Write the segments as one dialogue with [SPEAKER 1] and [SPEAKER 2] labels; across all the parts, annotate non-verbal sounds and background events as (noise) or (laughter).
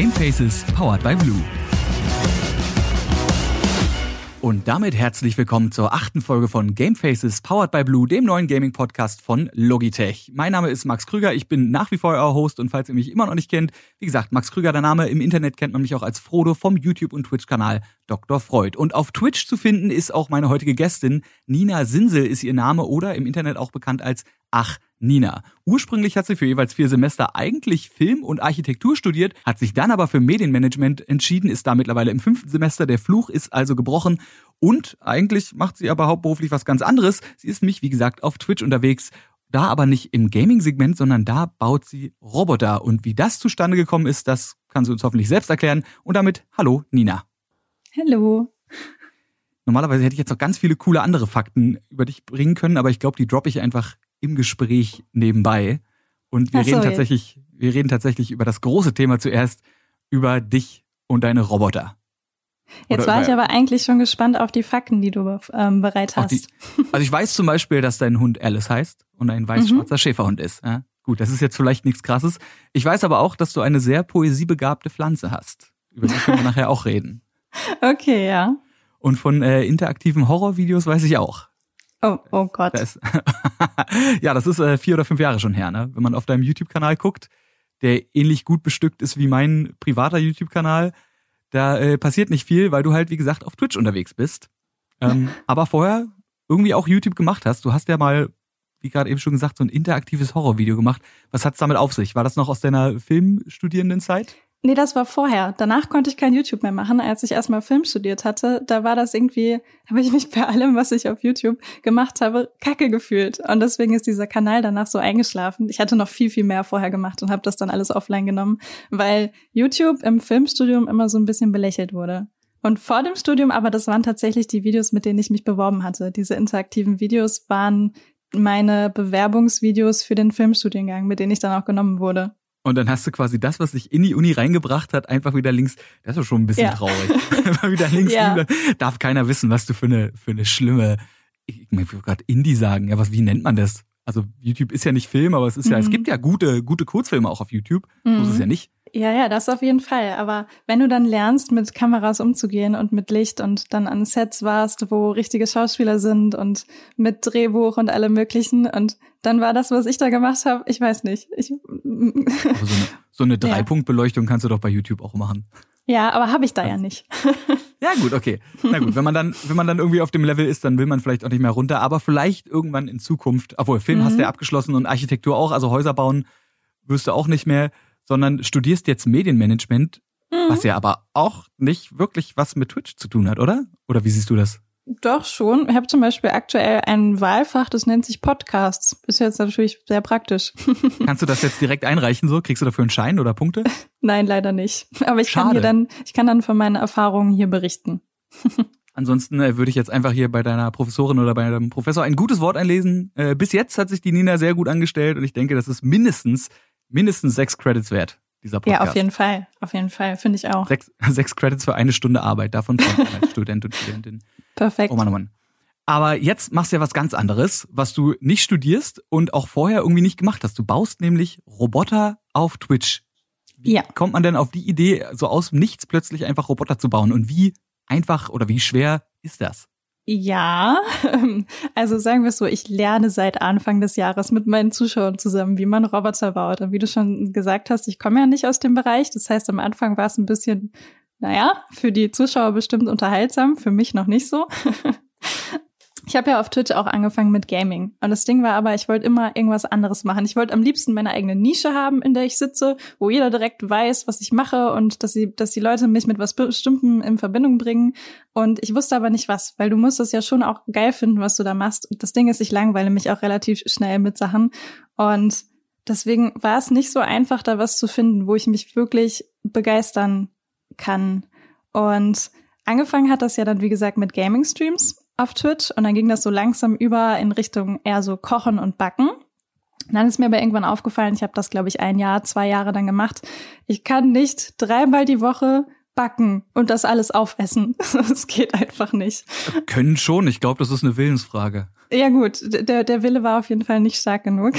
[SPEAKER 1] Game Faces powered by Blue. Und damit herzlich willkommen zur achten Folge von Game Faces Powered by Blue, dem neuen Gaming Podcast von Logitech. Mein Name ist Max Krüger, ich bin nach wie vor euer Host und falls ihr mich immer noch nicht kennt, wie gesagt, Max Krüger der Name, im Internet kennt man mich auch als Frodo vom YouTube und Twitch Kanal Dr. Freud. Und auf Twitch zu finden ist auch meine heutige Gästin, Nina Sinsel ist ihr Name oder im Internet auch bekannt als Ach Nina. Ursprünglich hat sie für jeweils vier Semester eigentlich Film und Architektur studiert, hat sich dann aber für Medienmanagement entschieden, ist da mittlerweile im fünften Semester. Der Fluch ist also gebrochen und eigentlich macht sie aber hauptberuflich was ganz anderes. Sie ist mich, wie gesagt, auf Twitch unterwegs. Da aber nicht im Gaming-Segment, sondern da baut sie Roboter. Und wie das zustande gekommen ist, das kann sie uns hoffentlich selbst erklären. Und damit, hallo Nina.
[SPEAKER 2] Hallo.
[SPEAKER 1] Normalerweise hätte ich jetzt noch ganz viele coole andere Fakten über dich bringen können, aber ich glaube, die droppe ich einfach im Gespräch nebenbei. Und wir so, reden tatsächlich, wir reden tatsächlich über das große Thema zuerst, über dich und deine Roboter.
[SPEAKER 2] Jetzt Oder war ich aber eigentlich schon gespannt auf die Fakten, die du ähm, bereit hast. Die, (laughs)
[SPEAKER 1] also ich weiß zum Beispiel, dass dein Hund Alice heißt und ein weiß-schwarzer mhm. Schäferhund ist. Ja? Gut, das ist jetzt vielleicht nichts krasses. Ich weiß aber auch, dass du eine sehr poesiebegabte Pflanze hast. Über die können wir (laughs) nachher auch reden.
[SPEAKER 2] Okay, ja.
[SPEAKER 1] Und von äh, interaktiven Horrorvideos weiß ich auch.
[SPEAKER 2] Oh, oh Gott.
[SPEAKER 1] Das (laughs) ja, das ist äh, vier oder fünf Jahre schon her, ne? Wenn man auf deinem YouTube-Kanal guckt, der ähnlich gut bestückt ist wie mein privater YouTube-Kanal, da äh, passiert nicht viel, weil du halt, wie gesagt, auf Twitch unterwegs bist. Ähm, (laughs) aber vorher irgendwie auch YouTube gemacht hast. Du hast ja mal, wie gerade eben schon gesagt, so ein interaktives Horrorvideo gemacht. Was hat's damit auf sich? War das noch aus deiner Filmstudierendenzeit?
[SPEAKER 2] Nee, das war vorher. Danach konnte ich kein YouTube mehr machen. Als ich erstmal Film studiert hatte, da war das irgendwie, habe ich mich bei allem, was ich auf YouTube gemacht habe, kacke gefühlt. Und deswegen ist dieser Kanal danach so eingeschlafen. Ich hatte noch viel, viel mehr vorher gemacht und habe das dann alles offline genommen, weil YouTube im Filmstudium immer so ein bisschen belächelt wurde. Und vor dem Studium aber, das waren tatsächlich die Videos, mit denen ich mich beworben hatte. Diese interaktiven Videos waren meine Bewerbungsvideos für den Filmstudiengang, mit denen ich dann auch genommen wurde.
[SPEAKER 1] Und dann hast du quasi das, was dich in die Uni reingebracht hat, einfach wieder links. Das ist doch schon ein bisschen ja. traurig. (laughs) wieder links ja. liegen. Darf keiner wissen, was du für eine, für eine schlimme, ich, ich will gerade Indie sagen. Ja, was, wie nennt man das? Also YouTube ist ja nicht Film, aber es ist ja, mhm. es gibt ja gute, gute Kurzfilme auch auf YouTube. Mhm. So ist es ja nicht.
[SPEAKER 2] Ja, ja, das auf jeden Fall. Aber wenn du dann lernst, mit Kameras umzugehen und mit Licht und dann an Sets warst, wo richtige Schauspieler sind und mit Drehbuch und allem möglichen und dann war das, was ich da gemacht habe, ich weiß nicht. Ich, so
[SPEAKER 1] eine, so eine (laughs) Dreipunktbeleuchtung kannst du doch bei YouTube auch machen.
[SPEAKER 2] Ja, aber habe ich da ja nicht. (laughs)
[SPEAKER 1] ja, gut, okay. Na gut, wenn man dann, wenn man dann irgendwie auf dem Level ist, dann will man vielleicht auch nicht mehr runter, aber vielleicht irgendwann in Zukunft, obwohl Film mhm. hast du ja abgeschlossen und Architektur auch, also Häuser bauen wirst du auch nicht mehr, sondern studierst jetzt Medienmanagement, mhm. was ja aber auch nicht wirklich was mit Twitch zu tun hat, oder? Oder wie siehst du das?
[SPEAKER 2] Doch schon. Ich habe zum Beispiel aktuell ein Wahlfach, das nennt sich Podcasts. Ist jetzt natürlich sehr praktisch. (laughs)
[SPEAKER 1] Kannst du das jetzt direkt einreichen so? Kriegst du dafür einen Schein oder Punkte? (laughs)
[SPEAKER 2] Nein, leider nicht. Aber ich Schade. kann hier dann, ich kann dann von meinen Erfahrungen hier berichten. (laughs)
[SPEAKER 1] Ansonsten äh, würde ich jetzt einfach hier bei deiner Professorin oder bei deinem Professor ein gutes Wort einlesen. Äh, bis jetzt hat sich die Nina sehr gut angestellt und ich denke, das ist mindestens, mindestens sechs Credits wert dieser Podcast.
[SPEAKER 2] Ja, auf jeden Fall. Auf jeden Fall, finde ich auch.
[SPEAKER 1] Sechs, (laughs) sechs Credits für eine Stunde Arbeit, davon als Student und Studentin.
[SPEAKER 2] Perfekt.
[SPEAKER 1] Oh Mann, oh Mann. Aber jetzt machst du ja was ganz anderes, was du nicht studierst und auch vorher irgendwie nicht gemacht hast. Du baust nämlich Roboter auf Twitch. Wie ja. kommt man denn auf die Idee, so aus Nichts plötzlich einfach Roboter zu bauen? Und wie einfach oder wie schwer ist das?
[SPEAKER 2] Ja, also sagen wir es so, ich lerne seit Anfang des Jahres mit meinen Zuschauern zusammen, wie man Roboter baut. Und wie du schon gesagt hast, ich komme ja nicht aus dem Bereich. Das heißt, am Anfang war es ein bisschen, naja, für die Zuschauer bestimmt unterhaltsam, für mich noch nicht so. (laughs) Ich habe ja auf Twitch auch angefangen mit Gaming. Und das Ding war aber, ich wollte immer irgendwas anderes machen. Ich wollte am liebsten meine eigene Nische haben, in der ich sitze, wo jeder direkt weiß, was ich mache und dass, sie, dass die Leute mich mit was Bestimmtem in Verbindung bringen. Und ich wusste aber nicht was, weil du musst es ja schon auch geil finden, was du da machst. Das Ding ist, ich langweile mich auch relativ schnell mit Sachen. Und deswegen war es nicht so einfach, da was zu finden, wo ich mich wirklich begeistern kann. Und angefangen hat das ja dann, wie gesagt, mit Gaming-Streams auf Twitch und dann ging das so langsam über in Richtung eher so Kochen und Backen. Und dann ist mir aber irgendwann aufgefallen, ich habe das, glaube ich, ein Jahr, zwei Jahre dann gemacht. Ich kann nicht dreimal die Woche backen und das alles aufessen. (laughs) Das geht einfach nicht.
[SPEAKER 1] Können schon, ich glaube, das ist eine Willensfrage.
[SPEAKER 2] Ja gut, der, der Wille war auf jeden Fall nicht stark genug.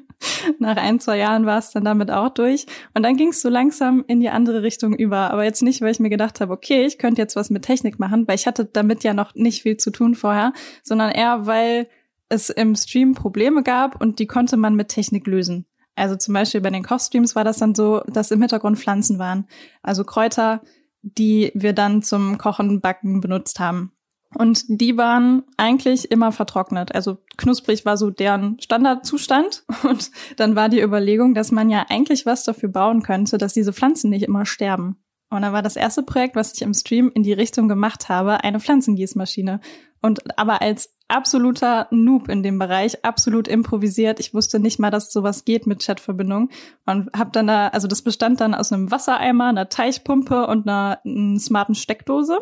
[SPEAKER 2] (laughs) Nach ein, zwei Jahren war es dann damit auch durch. Und dann ging es so langsam in die andere Richtung über. Aber jetzt nicht, weil ich mir gedacht habe, okay, ich könnte jetzt was mit Technik machen, weil ich hatte damit ja noch nicht viel zu tun vorher, sondern eher, weil es im Stream Probleme gab und die konnte man mit Technik lösen. Also zum Beispiel bei den Kochstreams war das dann so, dass im Hintergrund Pflanzen waren. Also Kräuter, die wir dann zum Kochen, Backen benutzt haben. Und die waren eigentlich immer vertrocknet. Also knusprig war so deren Standardzustand. (laughs) Und dann war die Überlegung, dass man ja eigentlich was dafür bauen könnte, dass diese Pflanzen nicht immer sterben. Und dann war das erste Projekt, was ich im Stream in die Richtung gemacht habe, eine Pflanzengießmaschine. Und aber als absoluter Noob in dem Bereich, absolut improvisiert. Ich wusste nicht mal, dass sowas geht mit Chatverbindung und habe dann da, also das bestand dann aus einem Wassereimer, einer Teichpumpe und einer, einer smarten Steckdose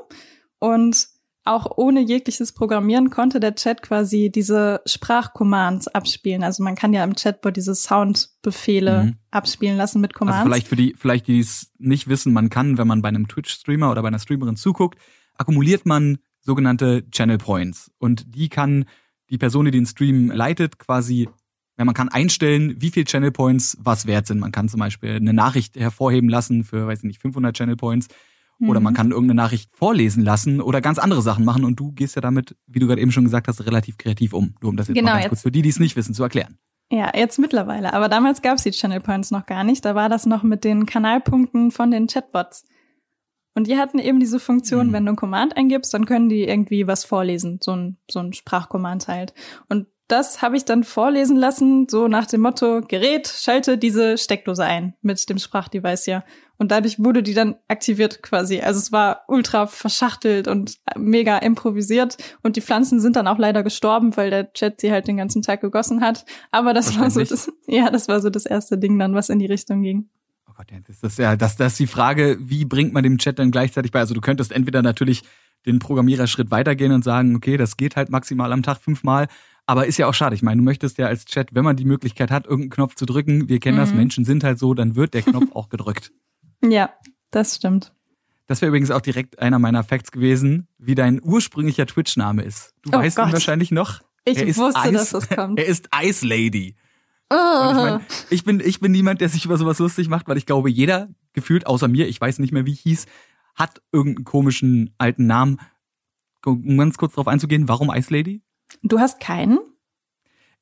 [SPEAKER 2] und auch ohne jegliches Programmieren konnte der Chat quasi diese Sprachcommands abspielen. Also man kann ja im Chatbot diese Soundbefehle mhm. abspielen lassen mit Commands.
[SPEAKER 1] Also vielleicht für die, vielleicht die es nicht wissen, man kann, wenn man bei einem Twitch-Streamer oder bei einer Streamerin zuguckt, akkumuliert man sogenannte Channel Points. Und die kann die Person, die den Stream leitet, quasi, ja, man kann einstellen, wie viel Channel Points was wert sind. Man kann zum Beispiel eine Nachricht hervorheben lassen für, weiß ich nicht, 500 Channel Points oder man mhm. kann irgendeine Nachricht vorlesen lassen oder ganz andere Sachen machen und du gehst ja damit, wie du gerade eben schon gesagt hast, relativ kreativ um. Nur um das jetzt genau, mal ganz jetzt. kurz für die, die es nicht wissen, zu erklären.
[SPEAKER 2] Ja, jetzt mittlerweile. Aber damals gab es die Channel Points noch gar nicht. Da war das noch mit den Kanalpunkten von den Chatbots. Und die hatten eben diese Funktion, mhm. wenn du ein Command eingibst, dann können die irgendwie was vorlesen, so ein, so ein Sprachcommand halt. Und das habe ich dann vorlesen lassen, so nach dem Motto, Gerät, schalte diese Steckdose ein mit dem Sprachdevice hier. Und dadurch wurde die dann aktiviert quasi. Also es war ultra verschachtelt und mega improvisiert. Und die Pflanzen sind dann auch leider gestorben, weil der Chat sie halt den ganzen Tag gegossen hat. Aber das war so das, (laughs) ja, das war so das erste Ding dann, was in die Richtung ging.
[SPEAKER 1] Gott, das ist ja, das, das ist die Frage, wie bringt man dem Chat dann gleichzeitig bei? Also du könntest entweder natürlich den Programmiererschritt weitergehen und sagen, okay, das geht halt maximal am Tag fünfmal. Aber ist ja auch schade. Ich meine, du möchtest ja als Chat, wenn man die Möglichkeit hat, irgendeinen Knopf zu drücken, wir kennen mhm. das, Menschen sind halt so, dann wird der Knopf auch gedrückt. (laughs)
[SPEAKER 2] Ja, das stimmt.
[SPEAKER 1] Das wäre übrigens auch direkt einer meiner Facts gewesen, wie dein ursprünglicher Twitch-Name ist. Du oh weißt Gott. ihn wahrscheinlich noch.
[SPEAKER 2] Ich wusste, Ice, dass das (laughs) kommt.
[SPEAKER 1] Er ist Ice Lady. Ich, mein, ich, bin, ich bin niemand, der sich über sowas lustig macht, weil ich glaube, jeder, gefühlt außer mir, ich weiß nicht mehr, wie ich hieß, hat irgendeinen komischen alten Namen. Um ganz kurz darauf einzugehen, warum Ice Lady?
[SPEAKER 2] Du hast keinen?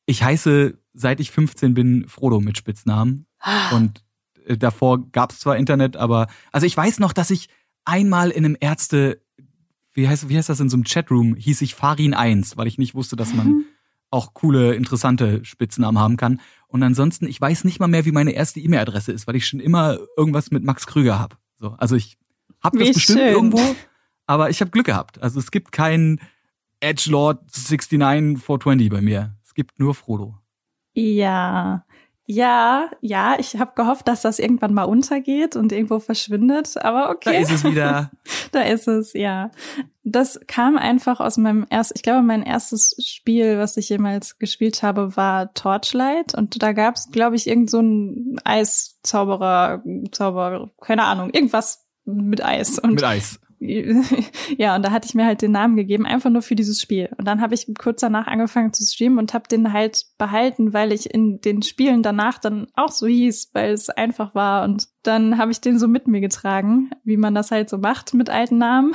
[SPEAKER 1] Ich heiße, seit ich 15 bin, Frodo mit Spitznamen. Ah. Und äh, davor gab es zwar Internet, aber also ich weiß noch, dass ich einmal in einem Ärzte, wie heißt, wie heißt das in so einem Chatroom, hieß ich Farin 1, weil ich nicht wusste, dass man mhm. Auch coole, interessante Spitznamen haben kann. Und ansonsten, ich weiß nicht mal mehr, wie meine erste E-Mail-Adresse ist, weil ich schon immer irgendwas mit Max Krüger hab. So, also ich habe das bestimmt schön. irgendwo, aber ich habe Glück gehabt. Also es gibt keinen Edgelord 69420 bei mir. Es gibt nur Frodo.
[SPEAKER 2] Ja, ja, ja, ich habe gehofft, dass das irgendwann mal untergeht und irgendwo verschwindet, aber okay.
[SPEAKER 1] Da ist es wieder. (laughs)
[SPEAKER 2] da ist es, ja. Das kam einfach aus meinem ersten, ich glaube, mein erstes Spiel, was ich jemals gespielt habe, war Torchlight und da gab's, glaube ich, irgend so ein Eiszauberer, Zauberer, keine Ahnung, irgendwas mit Eis.
[SPEAKER 1] Und mit Eis. (laughs)
[SPEAKER 2] ja, und da hatte ich mir halt den Namen gegeben, einfach nur für dieses Spiel. Und dann habe ich kurz danach angefangen zu streamen und habe den halt behalten, weil ich in den Spielen danach dann auch so hieß, weil es einfach war. Und dann habe ich den so mit mir getragen, wie man das halt so macht mit alten Namen.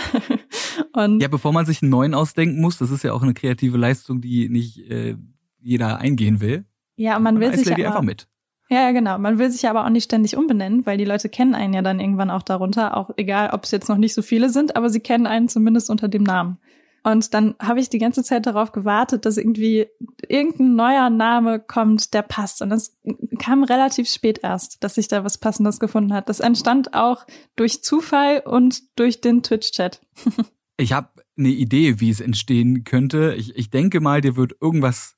[SPEAKER 2] (laughs)
[SPEAKER 1] und ja, bevor man sich einen neuen ausdenken muss, das ist ja auch eine kreative Leistung, die nicht äh, jeder eingehen will.
[SPEAKER 2] Ja, und man will sich
[SPEAKER 1] ja einfach mit.
[SPEAKER 2] Ja, genau. Man will sich aber auch nicht ständig umbenennen, weil die Leute kennen einen ja dann irgendwann auch darunter, auch egal, ob es jetzt noch nicht so viele sind, aber sie kennen einen zumindest unter dem Namen. Und dann habe ich die ganze Zeit darauf gewartet, dass irgendwie irgendein neuer Name kommt, der passt. Und das kam relativ spät erst, dass sich da was Passendes gefunden hat. Das entstand auch durch Zufall und durch den Twitch-Chat. (laughs)
[SPEAKER 1] ich habe eine Idee, wie es entstehen könnte. Ich, ich denke mal, dir wird irgendwas,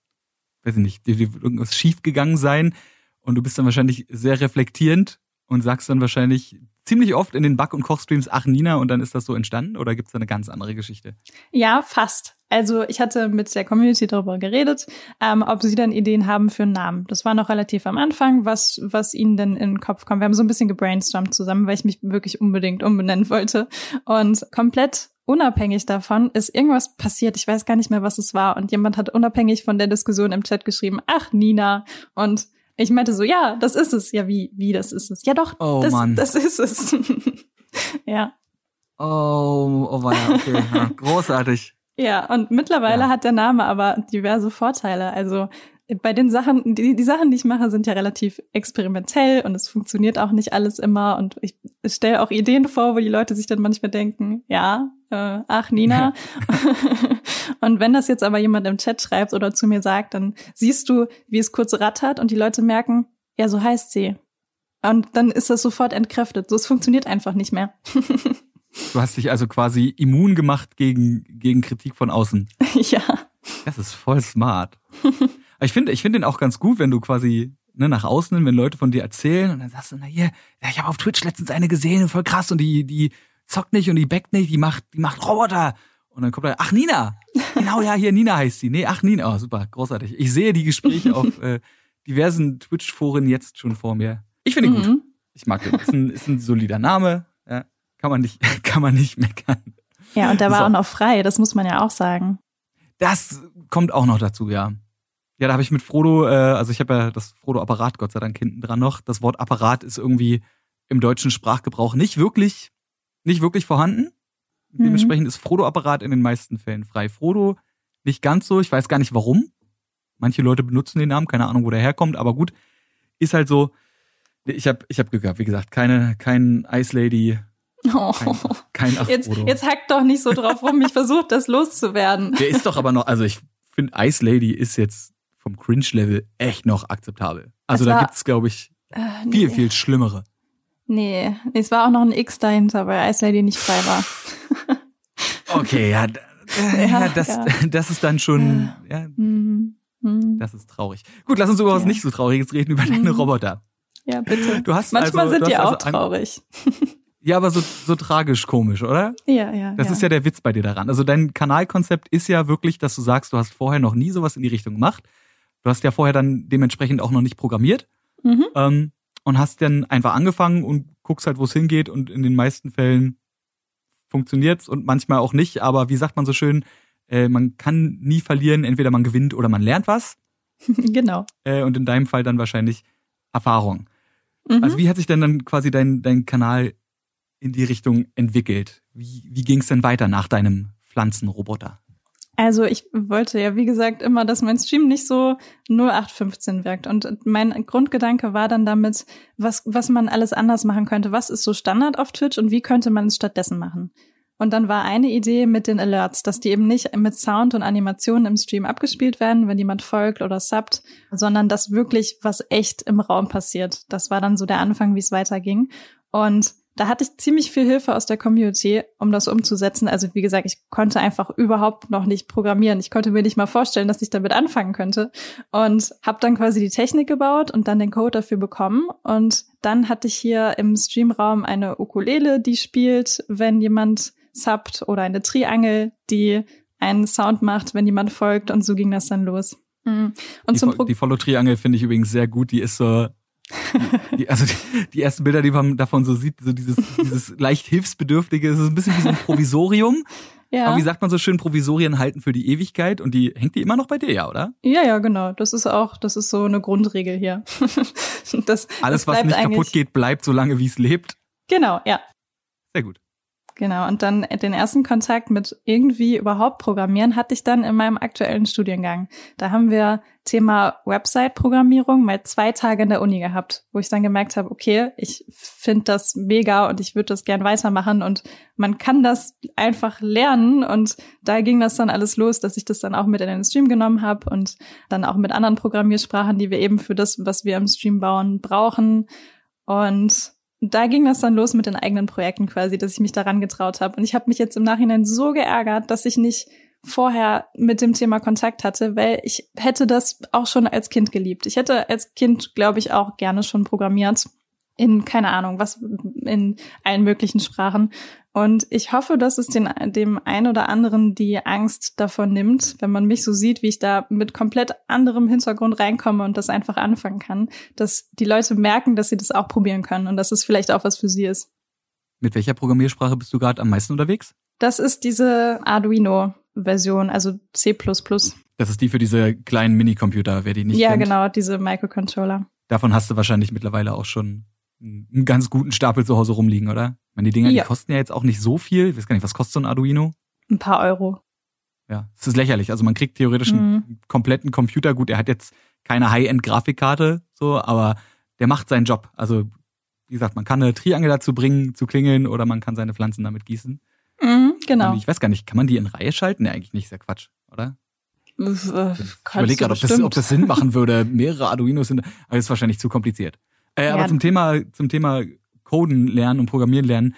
[SPEAKER 1] weiß ich nicht, dir wird irgendwas schiefgegangen sein und du bist dann wahrscheinlich sehr reflektierend und sagst dann wahrscheinlich ziemlich oft in den Back- und Kochstreams, ach Nina, und dann ist das so entstanden? Oder gibt es da eine ganz andere Geschichte?
[SPEAKER 2] Ja, fast. Also ich hatte mit der Community darüber geredet, ähm, ob sie dann Ideen haben für einen Namen. Das war noch relativ am Anfang, was, was ihnen denn in den Kopf kommt. Wir haben so ein bisschen gebrainstormt zusammen, weil ich mich wirklich unbedingt umbenennen wollte. Und komplett unabhängig davon ist irgendwas passiert. Ich weiß gar nicht mehr, was es war. Und jemand hat unabhängig von der Diskussion im Chat geschrieben, ach Nina. Und Ich meinte so, ja, das ist es. Ja, wie, wie, das ist es. Ja, doch,
[SPEAKER 1] Oh,
[SPEAKER 2] das,
[SPEAKER 1] Mann.
[SPEAKER 2] das ist es. (laughs) ja.
[SPEAKER 1] Oh, oh ja, okay. (laughs) Ja, großartig.
[SPEAKER 2] Ja, und mittlerweile
[SPEAKER 1] Ja.
[SPEAKER 2] hat der Name aber diverse Vorteile. Also bei den Sachen, die, die Sachen, die ich mache, sind ja relativ experimentell und es funktioniert auch nicht alles immer. Und ich stelle auch Ideen vor, wo die Leute sich dann manchmal denken, ja, äh, ach Nina. (laughs) und wenn das jetzt aber jemand im Chat schreibt oder zu mir sagt, dann siehst du, wie es kurz rattert und die Leute merken, ja, so heißt sie. Und dann ist das sofort entkräftet. So, es funktioniert einfach nicht mehr.
[SPEAKER 1] Du hast dich also quasi immun gemacht gegen, gegen Kritik von außen. (laughs)
[SPEAKER 2] ja.
[SPEAKER 1] Das ist voll smart. Ich finde, ich finde den auch ganz gut, wenn du quasi ne, nach außen, hin, wenn Leute von dir erzählen und dann sagst du, na hier, ja, ich habe auf Twitch letztens eine gesehen, voll krass und die, die zockt nicht und die backt nicht, die macht, die macht Roboter. Und dann kommt da, ach Nina, genau ja, hier Nina heißt sie. Nee, ach Nina, oh super, großartig. Ich sehe die Gespräche (laughs) auf äh, diversen Twitch-Foren jetzt schon vor mir. Ich finde ihn gut.
[SPEAKER 2] Mhm.
[SPEAKER 1] Ich mag den. Ist ein, ist ein solider Name. Ja, kann man nicht, (laughs) kann man nicht meckern.
[SPEAKER 2] Ja, und der war
[SPEAKER 1] So.
[SPEAKER 2] auch noch frei, das muss man ja auch sagen.
[SPEAKER 1] Das kommt auch noch dazu, ja. Ja, da habe ich mit Frodo, äh, also ich habe ja das Frodo-Apparat Gott sei Dank hinten dran noch. Das Wort Apparat ist irgendwie im deutschen Sprachgebrauch nicht wirklich, nicht wirklich vorhanden.
[SPEAKER 2] Mhm.
[SPEAKER 1] Dementsprechend ist Frodo-Apparat in den meisten Fällen frei. Frodo nicht ganz so, ich weiß gar nicht warum. Manche Leute benutzen den Namen, keine Ahnung, wo der herkommt, aber gut, ist halt so. Ich habe ich hab Glück gehabt, wie gesagt, keine, kein Ice Lady,
[SPEAKER 2] Oh.
[SPEAKER 1] kein, kein Ach
[SPEAKER 2] Jetzt,
[SPEAKER 1] Frodo.
[SPEAKER 2] jetzt hackt doch nicht so drauf rum, ich versuche das loszuwerden.
[SPEAKER 1] Der ist doch aber noch, also ich finde, Ice Lady ist jetzt vom Cringe-Level echt noch akzeptabel. Also
[SPEAKER 2] Es
[SPEAKER 1] da
[SPEAKER 2] war-
[SPEAKER 1] gibt's, glaube ich,
[SPEAKER 2] Äh,
[SPEAKER 1] viel,
[SPEAKER 2] nee.
[SPEAKER 1] viel schlimmere.
[SPEAKER 2] Nee, es war auch noch ein X dahinter, weil Ice Lady nicht frei war. (laughs)
[SPEAKER 1] Okay, ja,
[SPEAKER 2] Ja,
[SPEAKER 1] ja, das,
[SPEAKER 2] ja. (laughs)
[SPEAKER 1] das ist dann schon, ja,
[SPEAKER 2] Mhm. Mhm.
[SPEAKER 1] das ist traurig. Gut, lass uns über was nicht so Trauriges reden, über deine
[SPEAKER 2] Mhm.
[SPEAKER 1] Roboter.
[SPEAKER 2] Ja, bitte.
[SPEAKER 1] Du hast
[SPEAKER 2] Manchmal
[SPEAKER 1] also,
[SPEAKER 2] sind die
[SPEAKER 1] hast
[SPEAKER 2] auch
[SPEAKER 1] also
[SPEAKER 2] traurig. (laughs)
[SPEAKER 1] Ja, aber so, so tragisch komisch, oder?
[SPEAKER 2] Ja, ja.
[SPEAKER 1] Das ist ja der Witz bei dir daran. Also dein Kanalkonzept ist ja wirklich, dass du sagst, du hast vorher noch nie sowas in die Richtung gemacht. Du hast ja vorher dann dementsprechend auch noch nicht programmiert.
[SPEAKER 2] Mhm.
[SPEAKER 1] ähm, und hast dann einfach angefangen und guckst halt, wo es hingeht und in den meisten Fällen funktioniert's und manchmal auch nicht. Aber wie sagt man so schön, äh, man kann nie verlieren, entweder man gewinnt oder man lernt was. (laughs)
[SPEAKER 2] genau.
[SPEAKER 1] Äh, und in deinem Fall dann wahrscheinlich Erfahrung.
[SPEAKER 2] Mhm.
[SPEAKER 1] Also wie hat sich denn dann quasi dein, dein Kanal in die Richtung entwickelt? Wie, wie ging's denn weiter nach deinem Pflanzenroboter?
[SPEAKER 2] Also ich wollte ja, wie gesagt, immer, dass mein Stream nicht so 0815 wirkt. Und mein Grundgedanke war dann damit, was, was man alles anders machen könnte. Was ist so Standard auf Twitch und wie könnte man es stattdessen machen? Und dann war eine Idee mit den Alerts, dass die eben nicht mit Sound und Animationen im Stream abgespielt werden, wenn jemand folgt oder subbt, sondern dass wirklich was echt im Raum passiert. Das war dann so der Anfang, wie es weiterging. Und da hatte ich ziemlich viel Hilfe aus der Community, um das umzusetzen. Also wie gesagt, ich konnte einfach überhaupt noch nicht programmieren. Ich konnte mir nicht mal vorstellen, dass ich damit anfangen könnte. Und habe dann quasi die Technik gebaut und dann den Code dafür bekommen. Und dann hatte ich hier im Streamraum eine Ukulele, die spielt, wenn jemand subbt oder eine Triangel, die einen Sound macht, wenn jemand folgt. Und so ging das dann los. Mhm. Und
[SPEAKER 1] die,
[SPEAKER 2] zum Pro
[SPEAKER 1] die Follow-Triangel finde ich übrigens sehr gut. Die ist so, die, also die, die ersten Bilder, die man davon so sieht, so dieses, dieses leicht hilfsbedürftige, es ist ein bisschen wie so ein Provisorium.
[SPEAKER 2] ja.
[SPEAKER 1] Aber wie sagt man so schön, Provisorien halten für die Ewigkeit und die hängt die immer noch bei dir, ja, oder?
[SPEAKER 2] Ja, ja, genau. Das ist auch, das ist so eine Grundregel hier. (laughs) das,
[SPEAKER 1] Alles,
[SPEAKER 2] das
[SPEAKER 1] was nicht kaputt geht, bleibt so lange, wie es lebt.
[SPEAKER 2] Genau, ja.
[SPEAKER 1] Sehr gut.
[SPEAKER 2] Genau. Und dann den ersten Kontakt mit irgendwie überhaupt Programmieren hatte ich dann in meinem aktuellen Studiengang. Da haben wir Thema Website-Programmierung mal zwei Tage in der Uni gehabt, wo ich dann gemerkt habe, okay, ich finde das mega und ich würde das gern weitermachen und man kann das einfach lernen und da ging das dann alles los, dass ich das dann auch mit in den Stream genommen habe und dann auch mit anderen Programmiersprachen, die wir eben für das, was wir im Stream bauen, brauchen und da ging das dann los mit den eigenen Projekten quasi, dass ich mich daran getraut habe. Und ich habe mich jetzt im Nachhinein so geärgert, dass ich nicht vorher mit dem Thema Kontakt hatte, weil ich hätte das auch schon als Kind geliebt. Ich hätte als Kind, glaube ich, auch gerne schon programmiert. In, keine Ahnung, was, in allen möglichen Sprachen. Und ich hoffe, dass es den, dem einen oder anderen die Angst davon nimmt, wenn man mich so sieht, wie ich da mit komplett anderem Hintergrund reinkomme und das einfach anfangen kann, dass die Leute merken, dass sie das auch probieren können und dass es vielleicht auch was für sie ist.
[SPEAKER 1] Mit welcher Programmiersprache bist du gerade am meisten unterwegs?
[SPEAKER 2] Das ist diese Arduino-Version, also C++.
[SPEAKER 1] Das ist die für diese kleinen Minicomputer, wer die nicht
[SPEAKER 2] ja,
[SPEAKER 1] kennt.
[SPEAKER 2] genau, diese Microcontroller.
[SPEAKER 1] davon hast du wahrscheinlich mittlerweile auch schon einen ganz guten Stapel zu Hause rumliegen, oder? Ich meine, die Dinger, ja. die kosten ja jetzt auch nicht so viel. Ich weiß gar nicht, was kostet so ein Arduino?
[SPEAKER 2] Ein paar Euro.
[SPEAKER 1] Ja, es ist lächerlich. Also man kriegt theoretisch einen mhm. kompletten Computer. Gut, er hat jetzt keine High-End-Grafikkarte, so, aber der macht seinen Job. Also, wie gesagt, man kann eine Triangel dazu bringen, zu klingeln, oder man kann seine Pflanzen damit gießen.
[SPEAKER 2] Mhm, genau.
[SPEAKER 1] Und ich weiß gar nicht, kann man die in Reihe schalten? Nee, eigentlich nicht, ist ja Quatsch, oder?
[SPEAKER 2] Äh,
[SPEAKER 1] ich überlege gerade, ob das, ob das Sinn machen würde. Mehrere Arduinos sind, aber das ist wahrscheinlich zu kompliziert. Äh, ja. Aber zum Thema, zum Thema Coden lernen und Programmieren lernen,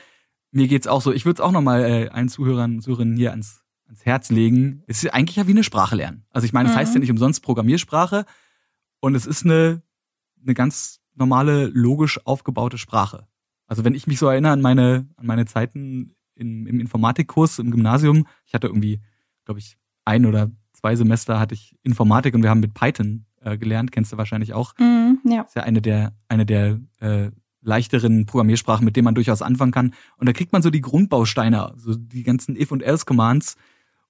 [SPEAKER 1] mir geht's auch so. Ich würde es auch nochmal äh, allen Zuhörern, Zuhörerinnen hier ans, ans Herz legen. Es ist eigentlich ja wie eine Sprache lernen. Also ich meine, es mhm. heißt ja nicht umsonst Programmiersprache und es ist eine, eine ganz normale, logisch aufgebaute Sprache. Also wenn ich mich so erinnere an meine, an meine Zeiten in, im Informatikkurs im Gymnasium, ich hatte irgendwie, glaube ich, ein oder zwei Semester hatte ich Informatik und wir haben mit Python äh, gelernt, kennst du wahrscheinlich auch.
[SPEAKER 2] Mm, ja.
[SPEAKER 1] Ist ja eine der, eine der äh, leichteren Programmiersprachen, mit denen man durchaus anfangen kann. Und da kriegt man so die Grundbausteine, so die ganzen If- und Else-Commands.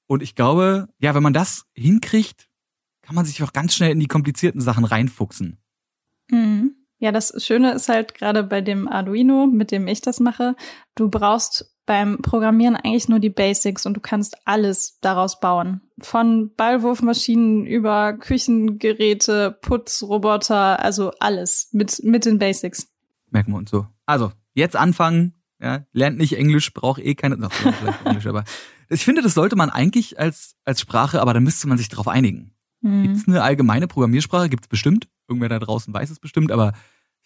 [SPEAKER 1] Und ich glaube, ja, wenn man das hinkriegt, kann man sich auch ganz schnell in die komplizierten Sachen reinfuchsen.
[SPEAKER 2] Mhm. Ja, das Schöne ist halt gerade bei dem Arduino, mit dem ich das mache, du brauchst beim Programmieren eigentlich nur die Basics und du kannst alles daraus bauen. Von Ballwurfmaschinen über Küchengeräte, Putzroboter, also alles mit, mit den Basics.
[SPEAKER 1] Merken wir uns so. Also, jetzt anfangen, ja, lernt nicht Englisch, braucht eh keine, noch vielleicht (laughs) Englisch, aber ich finde, das sollte man eigentlich als, als Sprache, aber da müsste man sich darauf einigen. Mhm. Gibt es eine allgemeine Programmiersprache? Gibt es bestimmt. Irgendwer da draußen weiß es bestimmt, aber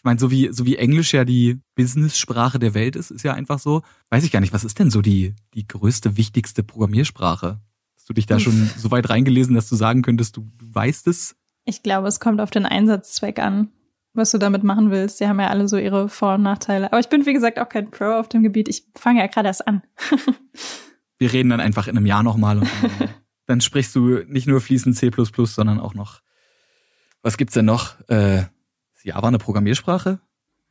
[SPEAKER 1] meine, so wie, so wie Englisch ja die Business-Sprache der Welt ist, ist ja einfach so. Weiß ich gar nicht, was ist denn so die, die größte, wichtigste Programmiersprache? Hast du dich da schon so weit reingelesen, dass du sagen könntest, du, weißt es?
[SPEAKER 2] Ich glaube, es kommt auf den Einsatzzweck an, was du damit machen willst. Die haben ja alle so ihre Vor- und Nachteile. Aber ich bin, wie gesagt, auch kein Pro auf dem Gebiet. Ich fange ja gerade erst an. (laughs)
[SPEAKER 1] Wir reden dann einfach in einem Jahr nochmal und dann, dann sprichst du nicht nur fließend C++, sondern auch noch, was gibt's denn noch? Äh, Java eine Programmiersprache?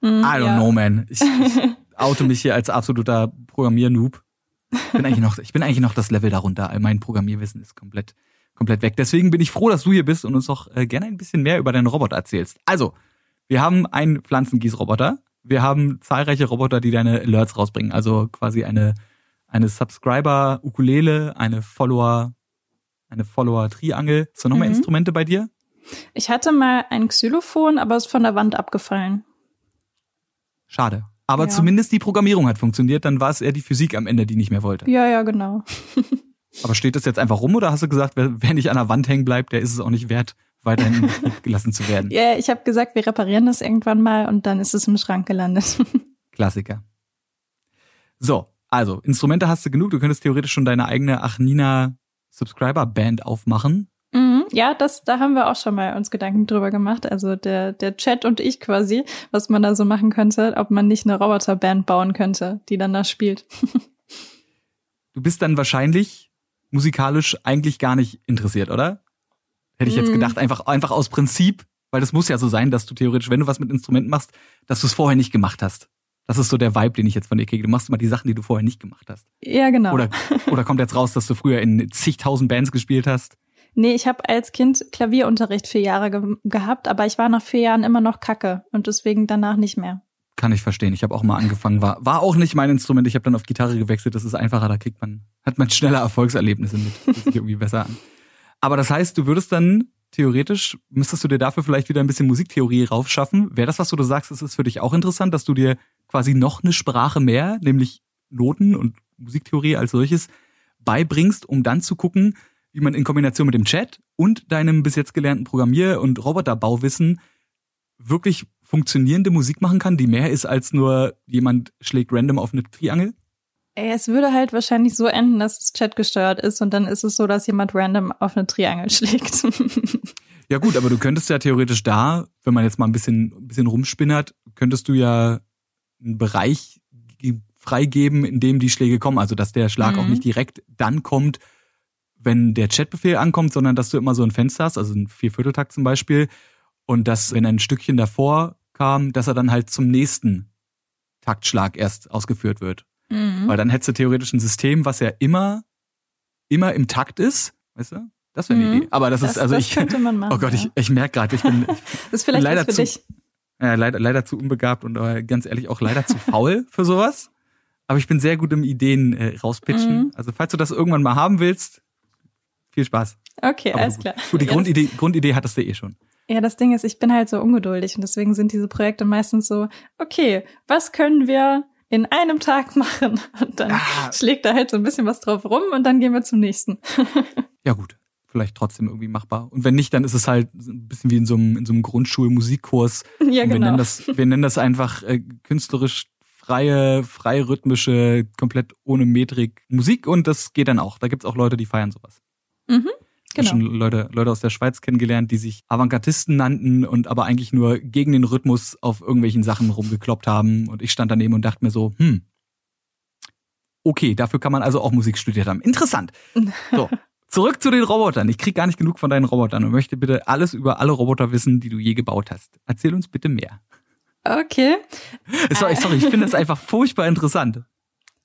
[SPEAKER 1] Mm, I don't ja. know, man. Ich, ich (laughs) auto mich hier als absoluter Programmier-Noob. Bin eigentlich noch, ich bin eigentlich noch das Level darunter. Mein Programmierwissen ist komplett, komplett weg. Deswegen bin ich froh, dass du hier bist und uns auch äh, gerne ein bisschen mehr über deinen Roboter erzählst. Also, wir haben einen Pflanzengießroboter. Wir haben zahlreiche Roboter, die deine Alerts rausbringen. Also quasi eine, eine Subscriber-Ukulele, eine Follower, eine Follower-Triangel. Hast du noch mhm. mehr Instrumente bei dir?
[SPEAKER 2] Ich hatte mal ein Xylophon, aber ist von der Wand abgefallen.
[SPEAKER 1] Schade. Aber ja. zumindest die Programmierung hat funktioniert, dann war es eher die Physik am Ende, die nicht mehr wollte.
[SPEAKER 2] Ja, ja, genau. (laughs)
[SPEAKER 1] aber steht das jetzt einfach rum oder hast du gesagt, wer, wer nicht an der Wand hängen bleibt, der ist es auch nicht wert, weiterhin (laughs) gelassen zu werden?
[SPEAKER 2] Ja, ich habe gesagt, wir reparieren das irgendwann mal und dann ist es im Schrank gelandet. (laughs)
[SPEAKER 1] Klassiker. So, also Instrumente hast du genug. Du könntest theoretisch schon deine eigene Achnina Subscriber Band aufmachen.
[SPEAKER 2] Mhm, ja, das, da haben wir auch schon mal uns Gedanken drüber gemacht. Also der, der Chat und ich quasi, was man da so machen könnte, ob man nicht eine Roboterband bauen könnte, die dann da spielt. (laughs)
[SPEAKER 1] du bist dann wahrscheinlich musikalisch eigentlich gar nicht interessiert, oder? Hätte ich jetzt mhm. gedacht, einfach, einfach aus Prinzip, weil das muss ja so sein, dass du theoretisch, wenn du was mit Instrumenten machst, dass du es vorher nicht gemacht hast. Das ist so der Vibe, den ich jetzt von dir kriege. Du machst immer die Sachen, die du vorher nicht gemacht hast.
[SPEAKER 2] Ja, genau.
[SPEAKER 1] Oder, oder kommt jetzt raus, dass du früher in zigtausend Bands gespielt hast?
[SPEAKER 2] Nee, ich habe als Kind Klavierunterricht vier Jahre ge gehabt, aber ich war nach vier Jahren immer noch kacke und deswegen danach nicht mehr.
[SPEAKER 1] Kann ich verstehen. Ich habe auch mal angefangen, war, war auch nicht mein Instrument. Ich habe dann auf Gitarre gewechselt. Das ist einfacher, da kriegt man, hat man schneller Erfolgserlebnisse mit. Fühlt sich irgendwie besser an. Aber das heißt, du würdest dann theoretisch, müsstest du dir dafür vielleicht wieder ein bisschen Musiktheorie raufschaffen. Wäre das, was du sagst, ist es für dich auch interessant, dass du dir quasi noch eine Sprache mehr, nämlich Noten und Musiktheorie als solches, beibringst, um dann zu gucken, wie man in Kombination mit dem Chat und deinem bis jetzt gelernten Programmier- und Roboterbauwissen wirklich funktionierende Musik machen kann, die mehr ist als nur jemand schlägt random auf eine Triangel?
[SPEAKER 2] Es würde halt wahrscheinlich so enden, dass es Chat gesteuert ist und dann ist es so, dass jemand random auf eine Triangel schlägt. (laughs)
[SPEAKER 1] ja gut, aber du könntest ja theoretisch da, wenn man jetzt mal ein bisschen, ein bisschen rumspinnert, könntest du ja einen Bereich freigeben, in dem die Schläge kommen. Also dass der Schlag mhm. auch nicht direkt dann kommt, wenn der Chatbefehl ankommt, sondern dass du immer so ein Fenster hast, also ein Viervierteltakt zum Beispiel, und dass, wenn ein Stückchen davor kam, dass er dann halt zum nächsten Taktschlag erst ausgeführt wird. Mhm. Weil dann hättest du theoretisch ein System, was ja immer, immer im Takt ist, weißt du? Das wäre eine mhm. Idee. Aber das, das, ist, also
[SPEAKER 2] das
[SPEAKER 1] ich.
[SPEAKER 2] Könnte man machen,
[SPEAKER 1] oh Gott, ja. ich, ich merke gerade, ich bin, (laughs)
[SPEAKER 2] das ist vielleicht
[SPEAKER 1] leider
[SPEAKER 2] für
[SPEAKER 1] zu,
[SPEAKER 2] dich.
[SPEAKER 1] Ja, leider, leider zu unbegabt und äh, ganz ehrlich auch leider zu faul (laughs) für sowas. Aber ich bin sehr gut im Ideen äh, rauspitchen. Mhm. Also falls du das irgendwann mal haben willst, viel Spaß.
[SPEAKER 2] Okay, Aber alles gut. klar.
[SPEAKER 1] Gut, die Grundidee, Grundidee hattest du eh schon.
[SPEAKER 2] Ja, das Ding ist, ich bin halt so ungeduldig und deswegen sind diese Projekte meistens so, okay, was können wir in einem Tag machen? Und dann ah. schlägt da halt so ein bisschen was drauf rum und dann gehen wir zum nächsten. (laughs)
[SPEAKER 1] ja, gut. Vielleicht trotzdem irgendwie machbar. Und wenn nicht, dann ist es halt ein bisschen wie in so einem, in so einem Grundschulmusikkurs. Ja, genau. Wir nennen das, wir nennen das einfach äh, künstlerisch freie, freie rhythmische, komplett ohne Metrik Musik und das geht dann auch. Da gibt's auch Leute, die feiern sowas. Mhm. Genau. schon Leute, Leute aus der Schweiz kennengelernt, die sich Avantgardisten nannten und aber eigentlich nur gegen den Rhythmus auf irgendwelchen Sachen rumgekloppt haben. Und ich stand daneben und dachte mir so, hm, okay, dafür kann man also auch Musik studiert haben. Interessant. So, (laughs) zurück zu den Robotern. Ich krieg gar nicht genug von deinen Robotern und möchte bitte alles über alle Roboter wissen, die du je gebaut hast. Erzähl uns bitte mehr.
[SPEAKER 2] Okay. (laughs)
[SPEAKER 1] Sorry, sorry ich finde es (laughs) einfach furchtbar interessant.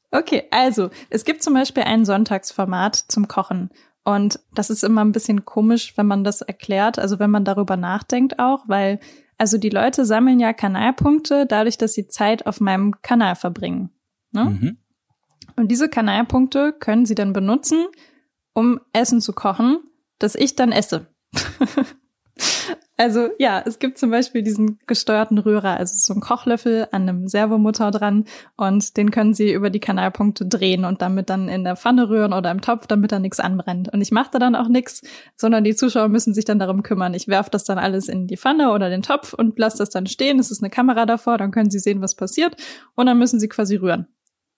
[SPEAKER 2] Okay, also es gibt zum Beispiel ein Sonntagsformat zum Kochen. Und das ist immer ein bisschen komisch, wenn man das erklärt, also wenn man darüber nachdenkt auch, weil also die Leute sammeln ja Kanalpunkte dadurch, dass sie Zeit auf meinem Kanal verbringen. Ne? Mhm. Und diese Kanalpunkte können sie dann benutzen, um Essen zu kochen, das ich dann esse. (laughs) Also ja, es gibt zum Beispiel diesen gesteuerten Rührer, also so ein Kochlöffel an einem Servomotor dran und den können Sie über die Kanalpunkte drehen und damit dann in der Pfanne rühren oder im Topf, damit da nichts anbrennt. Und ich mache da dann auch nichts, sondern die Zuschauer müssen sich dann darum kümmern. Ich werfe das dann alles in die Pfanne oder den Topf und lasse das dann stehen. Es ist eine Kamera davor, dann können Sie sehen, was passiert und dann müssen Sie quasi rühren.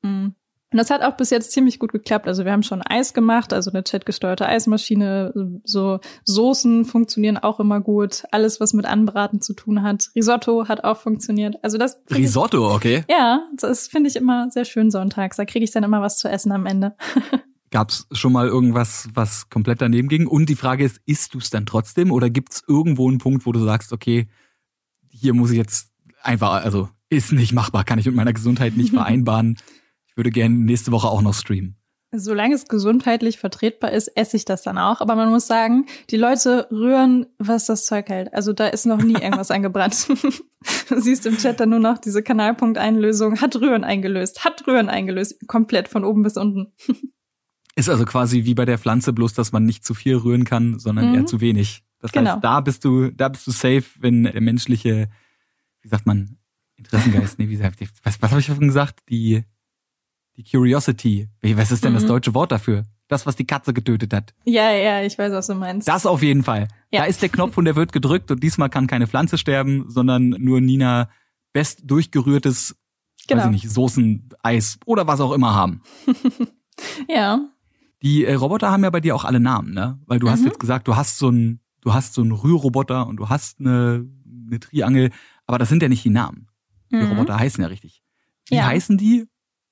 [SPEAKER 2] Mhm. Und das hat auch bis jetzt ziemlich gut geklappt. Also wir haben schon Eis gemacht, also eine chatgesteuerte Eismaschine, so Soßen funktionieren auch immer gut. Alles, was mit Anbraten zu tun hat. Risotto hat auch funktioniert. Also das
[SPEAKER 1] Risotto,
[SPEAKER 2] ich,
[SPEAKER 1] okay.
[SPEAKER 2] Ja, das finde ich immer sehr schön sonntags. Da kriege ich dann immer was zu essen am Ende. (laughs)
[SPEAKER 1] Gab's schon mal irgendwas, was komplett daneben ging? Und die Frage ist, isst du es dann trotzdem oder gibt's irgendwo einen Punkt, wo du sagst, okay, hier muss ich jetzt einfach, also ist nicht machbar, kann ich mit meiner Gesundheit nicht (laughs) vereinbaren ich würde gerne nächste Woche auch noch streamen.
[SPEAKER 2] Solange es gesundheitlich vertretbar ist, esse ich das dann auch. Aber man muss sagen, die Leute rühren, was das Zeug hält. Also da ist noch nie (laughs) irgendwas angebrannt. du siehst im Chat dann nur noch diese Kanalpunkteinlösung. Hat Rühren eingelöst, hat Rühren eingelöst. Komplett von oben bis unten. (laughs)
[SPEAKER 1] ist also quasi wie bei der Pflanze, bloß dass man nicht zu viel rühren kann, sondern mhm. eher zu wenig. Das genau. heißt, da bist du, da bist du safe, wenn der menschliche, wie sagt man, Interessengeist, nee, wie sagt, was, was habe ich vorhin gesagt? Die die Curiosity. Was ist denn mhm. das deutsche Wort dafür? Das, was die Katze getötet hat.
[SPEAKER 2] Ja, ja, ich weiß, was du meinst.
[SPEAKER 1] Das auf jeden Fall. Ja. Da ist der Knopf und der wird gedrückt und diesmal kann keine Pflanze sterben, sondern nur Nina best durchgerührtes, genau. weiß ich nicht, Soßen, Eis oder was auch immer haben. (laughs)
[SPEAKER 2] ja.
[SPEAKER 1] Die äh, Roboter haben ja bei dir auch alle Namen, ne? Weil du mhm. hast jetzt gesagt, du hast so ein, du hast so einen Rührroboter und du hast eine, eine Triangel, aber das sind ja nicht die Namen. Die mhm. Roboter heißen ja richtig. Wie ja. heißen die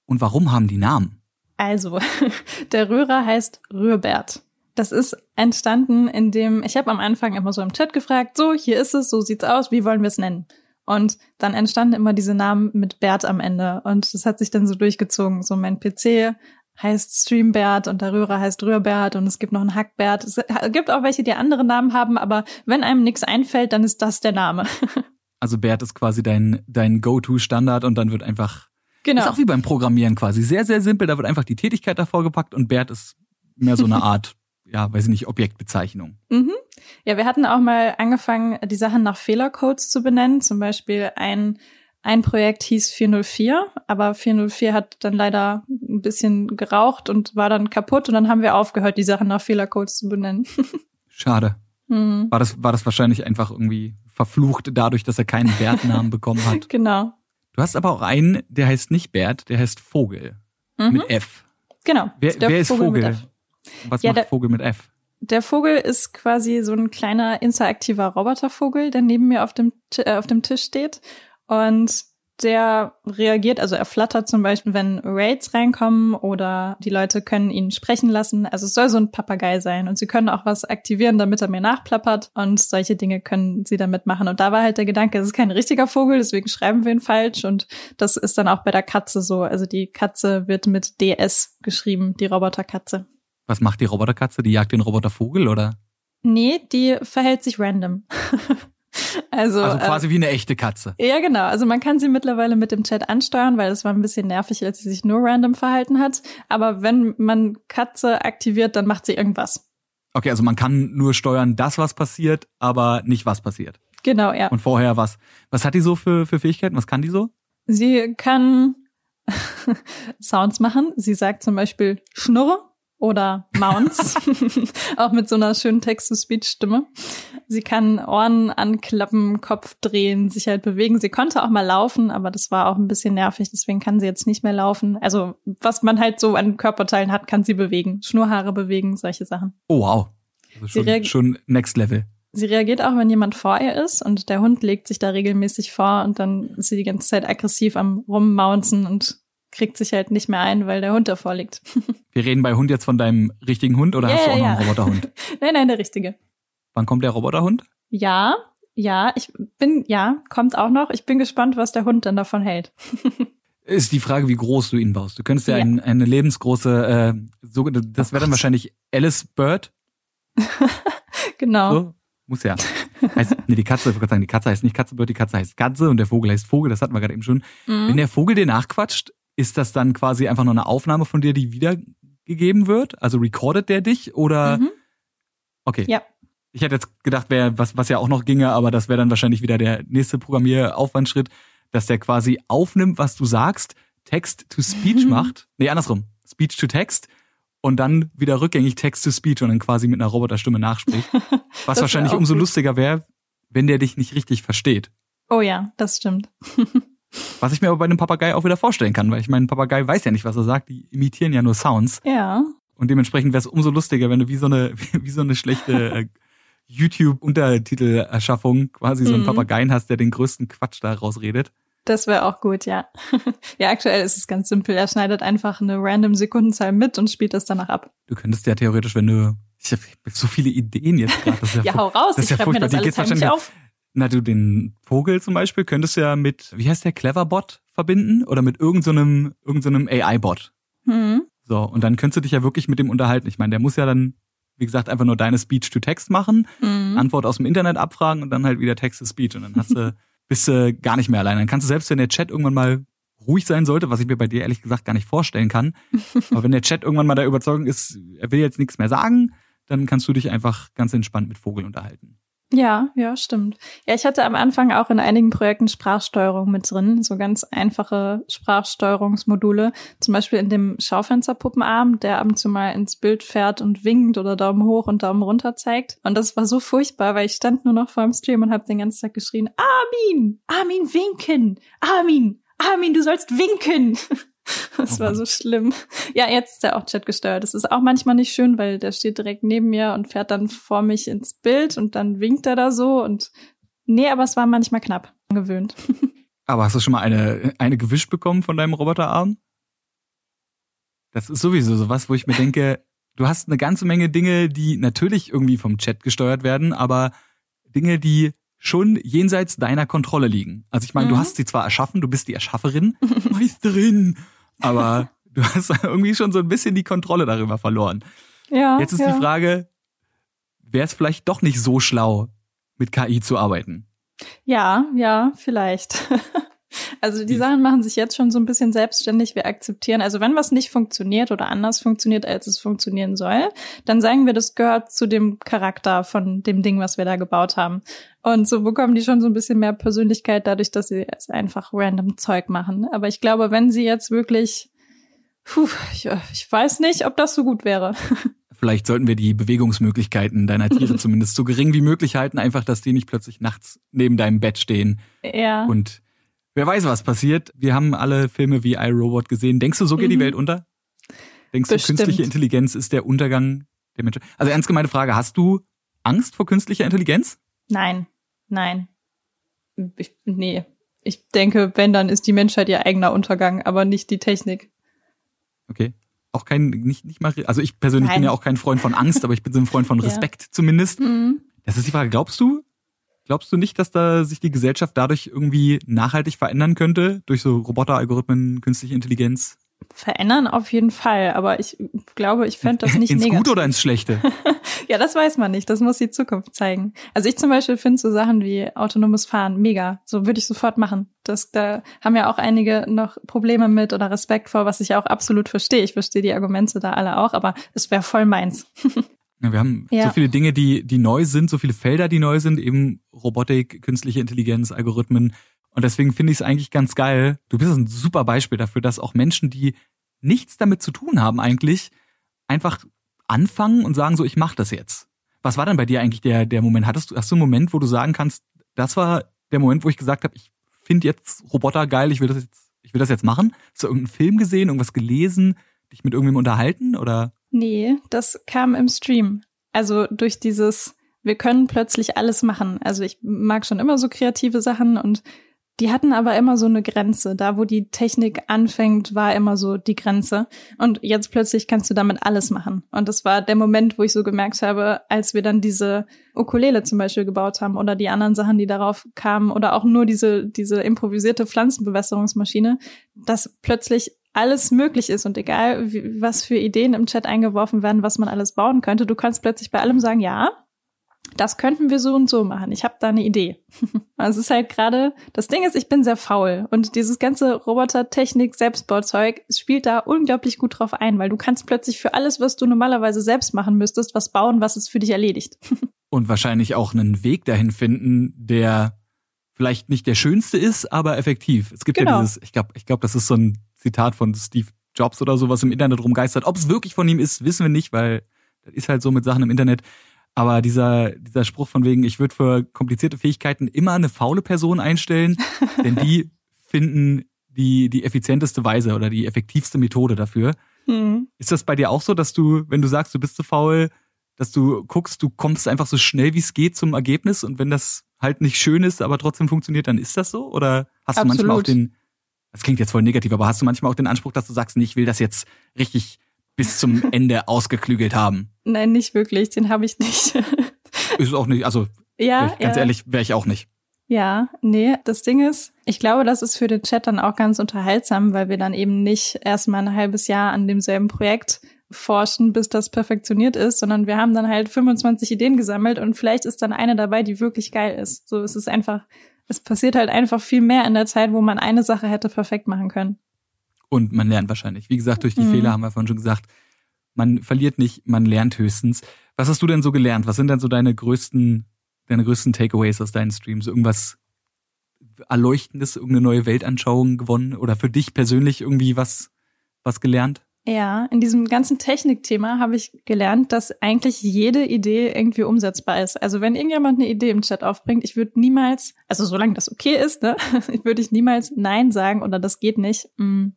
[SPEAKER 1] und warum haben die Namen?
[SPEAKER 2] Also, (laughs) der Rührer heißt Rührbert. Das ist entstanden, indem ich habe am Anfang immer so im Chat gefragt, so, hier ist es, so sieht's aus, wie wollen wir es nennen? Und dann entstanden immer diese Namen mit Bert am Ende. Und das hat sich dann so durchgezogen. So mein PC heißt Streambert und der Rührer heißt Rührbert und es gibt noch einen Hackbert. Es gibt auch welche, die andere Namen haben, aber wenn einem nichts einfällt, dann ist das der Name. (laughs)
[SPEAKER 1] Also Bert ist quasi dein, dein Go-To-Standard und dann wird einfach Genau. Ist auch wie beim Programmieren quasi. Sehr, sehr simpel. Da wird einfach die Tätigkeit davor gepackt und Bert ist mehr so eine (laughs) Art, ja, weiß ich nicht, Objektbezeichnung.
[SPEAKER 2] Mhm. Ja, wir hatten auch mal angefangen, die Sachen nach Fehlercodes zu benennen. Zum Beispiel ein, ein Projekt hieß 404, aber 404 hat dann leider ein bisschen geraucht und war dann kaputt und dann haben wir aufgehört, die Sachen nach Fehlercodes zu benennen. (laughs)
[SPEAKER 1] Schade. Mhm. War das, war das wahrscheinlich einfach irgendwie verflucht dadurch, dass er keinen Bertnamen bekommen hat? (laughs)
[SPEAKER 2] Genau.
[SPEAKER 1] Du hast aber auch einen, der heißt nicht Bert, der heißt Vogel. Mhm. Mit F.
[SPEAKER 2] Genau.
[SPEAKER 1] Wer, wer ist Vogel? Vogel? Was ja, macht der, Vogel mit F?
[SPEAKER 2] Der Vogel ist quasi so ein kleiner interaktiver Robotervogel, der neben mir auf dem, äh, auf dem Tisch steht. Und der reagiert, also er flattert zum Beispiel, wenn Raids reinkommen oder die Leute können ihn sprechen lassen. Also es soll so ein Papagei sein und sie können auch was aktivieren, damit er mir nachplappert und solche Dinge können sie damit machen. Und da war halt der Gedanke, es ist kein richtiger Vogel, deswegen schreiben wir ihn falsch und das ist dann auch bei der Katze so. Also die Katze wird mit DS geschrieben, die Roboterkatze.
[SPEAKER 1] Was macht die Roboterkatze? Die jagt den Robotervogel oder?
[SPEAKER 2] Nee, die verhält sich random. (laughs) (laughs) Also,
[SPEAKER 1] also quasi
[SPEAKER 2] äh,
[SPEAKER 1] wie eine echte Katze.
[SPEAKER 2] Ja, genau. Also man kann sie mittlerweile mit dem Chat ansteuern, weil es war ein bisschen nervig, als sie sich nur random verhalten hat. Aber wenn man Katze aktiviert, dann macht sie irgendwas.
[SPEAKER 1] Okay, also man kann nur steuern, das was passiert, aber nicht was passiert.
[SPEAKER 2] Genau, ja.
[SPEAKER 1] Und vorher was. Was hat die so für, für Fähigkeiten? Was kann die so?
[SPEAKER 2] Sie kann (laughs) Sounds machen. Sie sagt zum Beispiel Schnurre oder Mounts, (laughs) auch mit so einer schönen Text-to-Speech-Stimme. Sie kann Ohren anklappen, Kopf drehen, sich halt bewegen. Sie konnte auch mal laufen, aber das war auch ein bisschen nervig, deswegen kann sie jetzt nicht mehr laufen. Also was man halt so an Körperteilen hat, kann sie bewegen. Schnurhaare bewegen, solche Sachen.
[SPEAKER 1] Oh wow. Also schon, schon Next Level.
[SPEAKER 2] Sie reagiert auch, wenn jemand vor ihr ist und der Hund legt sich da regelmäßig vor und dann ist sie die ganze Zeit aggressiv am Rummaunzen und kriegt sich halt nicht mehr ein, weil der Hund davor liegt. (laughs)
[SPEAKER 1] Wir reden bei Hund jetzt von deinem richtigen Hund oder
[SPEAKER 2] Ja,
[SPEAKER 1] hast du auch
[SPEAKER 2] ja,
[SPEAKER 1] noch einen. Roboterhund? (laughs)
[SPEAKER 2] nein, nein, der richtige.
[SPEAKER 1] Wann kommt der Roboterhund?
[SPEAKER 2] Ja, ja, ich bin, ja, kommt auch noch. Ich bin gespannt, was der Hund dann davon hält. (laughs)
[SPEAKER 1] Ist die Frage, wie groß du ihn baust. Du könntest ja,
[SPEAKER 2] Ja.
[SPEAKER 1] Ein, eine lebensgroße, äh, so, das wäre dann wahrscheinlich Alice Bird.
[SPEAKER 2] Genau.
[SPEAKER 1] So? Muss ja. Heißt, nee, die Katze, ich wollte gerade sagen, die Katze heißt nicht Katze Bird, die Katze heißt Katze und der Vogel heißt Vogel, das hatten wir gerade eben schon. Wenn
[SPEAKER 2] Mhm.
[SPEAKER 1] der Vogel dir nachquatscht, ist das dann quasi einfach nur eine Aufnahme von dir, die wiedergegeben wird? Also recordet der dich oder?
[SPEAKER 2] Mhm.
[SPEAKER 1] Okay.
[SPEAKER 2] Ja.
[SPEAKER 1] Ich hätte jetzt gedacht, wäre was, was ja auch noch ginge, aber das wäre dann wahrscheinlich wieder der nächste Programmieraufwandschritt, dass der quasi aufnimmt, was du sagst, Text to Speech
[SPEAKER 2] Mhm.
[SPEAKER 1] macht. Nee, andersrum. Speech to Text und dann wieder rückgängig Text to Speech und dann quasi mit einer Roboterstimme nachspricht. (laughs) Was
[SPEAKER 2] wär
[SPEAKER 1] wahrscheinlich umso
[SPEAKER 2] gut.
[SPEAKER 1] lustiger wäre, wenn der dich nicht richtig versteht.
[SPEAKER 2] Oh ja, das stimmt. (laughs)
[SPEAKER 1] Was ich mir aber bei einem Papagei auch wieder vorstellen kann, weil ich meine, ein Papagei weiß ja nicht, was er sagt, die imitieren ja nur Sounds.
[SPEAKER 2] Ja.
[SPEAKER 1] Und dementsprechend wäre es umso lustiger, wenn du wie so eine, (laughs) wie so eine schlechte äh, YouTube-Untertitelerschaffung quasi so einen
[SPEAKER 2] Mhm.
[SPEAKER 1] Papageien hast, der den größten Quatsch da rausredet.
[SPEAKER 2] Das wäre auch gut, ja. (laughs) ja, aktuell ist es ganz simpel. Er schneidet einfach eine random Sekundenzahl mit und spielt das danach ab.
[SPEAKER 1] Du könntest ja theoretisch, wenn du, ich habe so viele Ideen jetzt gerade, ja, (laughs)
[SPEAKER 2] Ja, hau raus.
[SPEAKER 1] das
[SPEAKER 2] Ich
[SPEAKER 1] ja
[SPEAKER 2] schreibe mir das alles heimlich auf.
[SPEAKER 1] Na du den Vogel zum Beispiel könntest du ja mit, wie heißt der, Cleverbot verbinden oder mit irgendeinem so irgendeinem AI-Bot.
[SPEAKER 2] Hm.
[SPEAKER 1] So, und dann könntest du dich ja wirklich mit dem unterhalten. Ich meine, der muss ja dann, wie gesagt, einfach nur deine Speech-to-Text machen,
[SPEAKER 2] Hm.
[SPEAKER 1] Antwort aus dem Internet abfragen und dann halt wieder Text-to-Speech. Und dann hast du, (laughs) bist du gar nicht mehr allein. Dann kannst du selbst, wenn der Chat irgendwann mal ruhig sein sollte, was ich mir bei dir ehrlich gesagt gar nicht vorstellen kann. (laughs) Aber wenn der Chat irgendwann mal der Überzeugung ist, er will jetzt nichts mehr sagen, dann kannst du dich einfach ganz entspannt mit Vogel unterhalten.
[SPEAKER 2] Ja, ja, stimmt. Ja, ich hatte am Anfang auch in einigen Projekten Sprachsteuerung mit drin, so ganz einfache Sprachsteuerungsmodule. Zum Beispiel in dem Schaufensterpuppenarm, der ab und zu mal ins Bild fährt und winkt oder Daumen hoch und Daumen runter zeigt. Und das war so furchtbar, weil ich stand nur noch vor dem Stream und habe den ganzen Tag geschrien, Armin, Armin winken, Armin, Armin, du sollst winken. (laughs) (laughs) Das
[SPEAKER 1] Oh
[SPEAKER 2] war so schlimm. Ja, jetzt ist er auch Chat gesteuert. Das ist auch manchmal nicht schön, weil der steht direkt neben mir und fährt dann vor mich ins Bild und dann winkt er da so und nee, aber es war manchmal knapp gewöhnt. (laughs)
[SPEAKER 1] Aber hast du schon mal eine, eine gewischt bekommen von deinem Roboterarm? Das ist sowieso sowas, wo ich mir denke, du hast eine ganze Menge Dinge, die natürlich irgendwie vom Chat gesteuert werden, aber Dinge, die schon jenseits deiner Kontrolle liegen. Also ich meine, du
[SPEAKER 2] Mhm.
[SPEAKER 1] hast sie zwar erschaffen, du bist die Erschafferin, (laughs) Meisterin, aber du hast irgendwie schon so ein bisschen die Kontrolle darüber verloren.
[SPEAKER 2] Ja.
[SPEAKER 1] Jetzt ist
[SPEAKER 2] ja.
[SPEAKER 1] die Frage, wäre es vielleicht doch nicht so schlau, mit KI zu arbeiten?
[SPEAKER 2] Ja, ja, vielleicht. (laughs) Also die
[SPEAKER 1] Wie-
[SPEAKER 2] Sachen machen sich jetzt schon so ein bisschen selbstständig. Wir akzeptieren, also wenn was nicht funktioniert oder anders funktioniert, als es funktionieren soll, dann sagen wir, das gehört zu dem Charakter von dem Ding, was wir da gebaut haben. Und so bekommen die schon so ein bisschen mehr Persönlichkeit dadurch, dass sie einfach random Zeug machen. Aber ich glaube, wenn sie jetzt wirklich, puh, ich, ich weiß nicht, ob das so gut wäre. (laughs)
[SPEAKER 1] Vielleicht sollten wir die Bewegungsmöglichkeiten deiner Tiere (laughs) zumindest so gering wie möglich halten, einfach, dass die nicht plötzlich nachts neben deinem Bett stehen.
[SPEAKER 2] Ja.
[SPEAKER 1] Und wer weiß, was passiert. Wir haben alle Filme wie iRobot gesehen. Denkst du, so geht die
[SPEAKER 2] Mhm.
[SPEAKER 1] Welt unter? Denkst
[SPEAKER 2] Bestimmt.
[SPEAKER 1] du, künstliche Intelligenz ist der Untergang der Menschen? Also ernst gemeinte Frage, hast du Angst vor künstlicher Intelligenz?
[SPEAKER 2] Nein, nein. Ich, nee. Ich denke, wenn, dann ist die Menschheit ihr eigener Untergang, aber nicht die Technik.
[SPEAKER 1] Okay. Auch kein, nicht, nicht mal, also ich persönlich bin
[SPEAKER 2] Nein.
[SPEAKER 1] ja auch kein Freund von Angst, aber ich bin so ein Freund von (laughs)
[SPEAKER 2] Ja.
[SPEAKER 1] Respekt zumindest.
[SPEAKER 2] Mhm.
[SPEAKER 1] Das ist die Frage, glaubst du, glaubst du nicht, dass da sich die Gesellschaft dadurch irgendwie nachhaltig verändern könnte? Durch so Roboter, Algorithmen, künstliche Intelligenz?
[SPEAKER 2] verändern auf jeden Fall, aber ich glaube, ich fände das nicht
[SPEAKER 1] ins
[SPEAKER 2] negativ.
[SPEAKER 1] Gute oder ins Schlechte? (laughs)
[SPEAKER 2] ja, das weiß man nicht. Das muss die Zukunft zeigen. Also ich zum Beispiel finde so Sachen wie autonomes Fahren mega. So würde ich sofort machen. Das, da haben ja auch einige noch Probleme mit oder Respekt vor, was ich auch absolut verstehe. Ich verstehe die Argumente da alle auch, aber es wäre voll meins. (laughs)
[SPEAKER 1] Ja, wir haben ja. so viele Dinge, die, die neu sind, so viele Felder, die neu sind, eben Robotik, künstliche Intelligenz, Algorithmen. Und deswegen finde ich es eigentlich ganz geil. Du bist ein super Beispiel dafür, dass auch Menschen, die nichts damit zu tun haben eigentlich, einfach anfangen und sagen so, ich mache das jetzt. Was war denn bei dir eigentlich der, der Moment? Hattest du, hast du einen Moment, wo du sagen kannst, das war der Moment, wo ich gesagt habe, ich finde jetzt Roboter geil, ich will das jetzt, ich will das jetzt machen? Hast du irgendeinen Film gesehen, irgendwas gelesen, dich mit irgendwem unterhalten oder?
[SPEAKER 2] Nee, das kam im Stream. Also durch dieses, wir können plötzlich alles machen. Also ich mag schon immer so kreative Sachen und die hatten aber immer so eine Grenze. Da, wo die Technik anfängt, war immer so die Grenze. Und jetzt plötzlich kannst du damit alles machen. Und das war der Moment, wo ich so gemerkt habe, als wir dann diese Ukulele zum Beispiel gebaut haben oder die anderen Sachen, die darauf kamen oder auch nur diese, diese improvisierte Pflanzenbewässerungsmaschine, dass plötzlich alles möglich ist und egal, wie, was für Ideen im Chat eingeworfen werden, was man alles bauen könnte, du kannst plötzlich bei allem sagen, ja, das könnten wir so und so machen. Ich habe da eine Idee. (laughs) also es ist halt gerade, das Ding ist, ich bin sehr faul und dieses ganze Robotertechnik, Selbstbauzeug spielt da unglaublich gut drauf ein, weil du kannst plötzlich für alles, was du normalerweise selbst machen müsstest, was bauen, was es für dich erledigt. (laughs)
[SPEAKER 1] und wahrscheinlich auch einen Weg dahin finden, der vielleicht nicht der schönste ist, aber effektiv. Es gibt genau. ja dieses, ich glaube, ich glaube, das ist so ein Zitat von Steve Jobs oder so, was im Internet rumgeistert. Ob es wirklich von ihm ist, wissen wir nicht, weil das ist halt so mit Sachen im Internet. Aber dieser, dieser Spruch von wegen, ich würde für komplizierte Fähigkeiten immer eine faule Person einstellen, (laughs) denn die finden die, die effizienteste Weise oder die effektivste Methode dafür. Mhm. Ist das bei dir auch so, dass du, wenn du sagst, du bist zu faul, dass du guckst, du kommst einfach so schnell wie es geht zum Ergebnis und wenn das halt nicht schön ist, aber trotzdem funktioniert, dann ist das so? Oder hast Absolut. du manchmal auch den, das klingt jetzt voll negativ, aber hast du manchmal auch den Anspruch, dass du sagst, nee, ich will das jetzt richtig bis zum Ende ausgeklügelt haben?
[SPEAKER 2] Nein, nicht wirklich. Den habe ich nicht. (laughs)
[SPEAKER 1] ist auch nicht, also ja, ganz ja. ehrlich, wäre ich auch nicht.
[SPEAKER 2] Ja, nee, das Ding ist, ich glaube, das ist für den Chat dann auch ganz unterhaltsam, weil wir dann eben nicht erstmal ein halbes Jahr an demselben Projekt forschen, bis das perfektioniert ist, sondern wir haben dann halt 25 Ideen gesammelt und vielleicht ist dann eine dabei, die wirklich geil ist. So, es ist einfach, es passiert halt einfach viel mehr in der Zeit, wo man eine Sache hätte perfekt machen können.
[SPEAKER 1] Und man lernt wahrscheinlich. Wie gesagt, durch die mhm. Fehler haben wir vorhin schon gesagt, man verliert nicht, man lernt höchstens. Was hast du denn so gelernt? Was sind denn so deine größten, deine größten Takeaways aus deinen Streams? Irgendwas Erleuchtendes, irgendeine neue Weltanschauung gewonnen oder für dich persönlich irgendwie was, was gelernt?
[SPEAKER 2] Ja, in diesem ganzen Technikthema habe ich gelernt, dass eigentlich jede Idee irgendwie umsetzbar ist. Also wenn irgendjemand eine Idee im Chat aufbringt, ich würde niemals, also solange das okay ist, ne, (laughs) würde ich niemals Nein sagen oder das geht nicht. Mm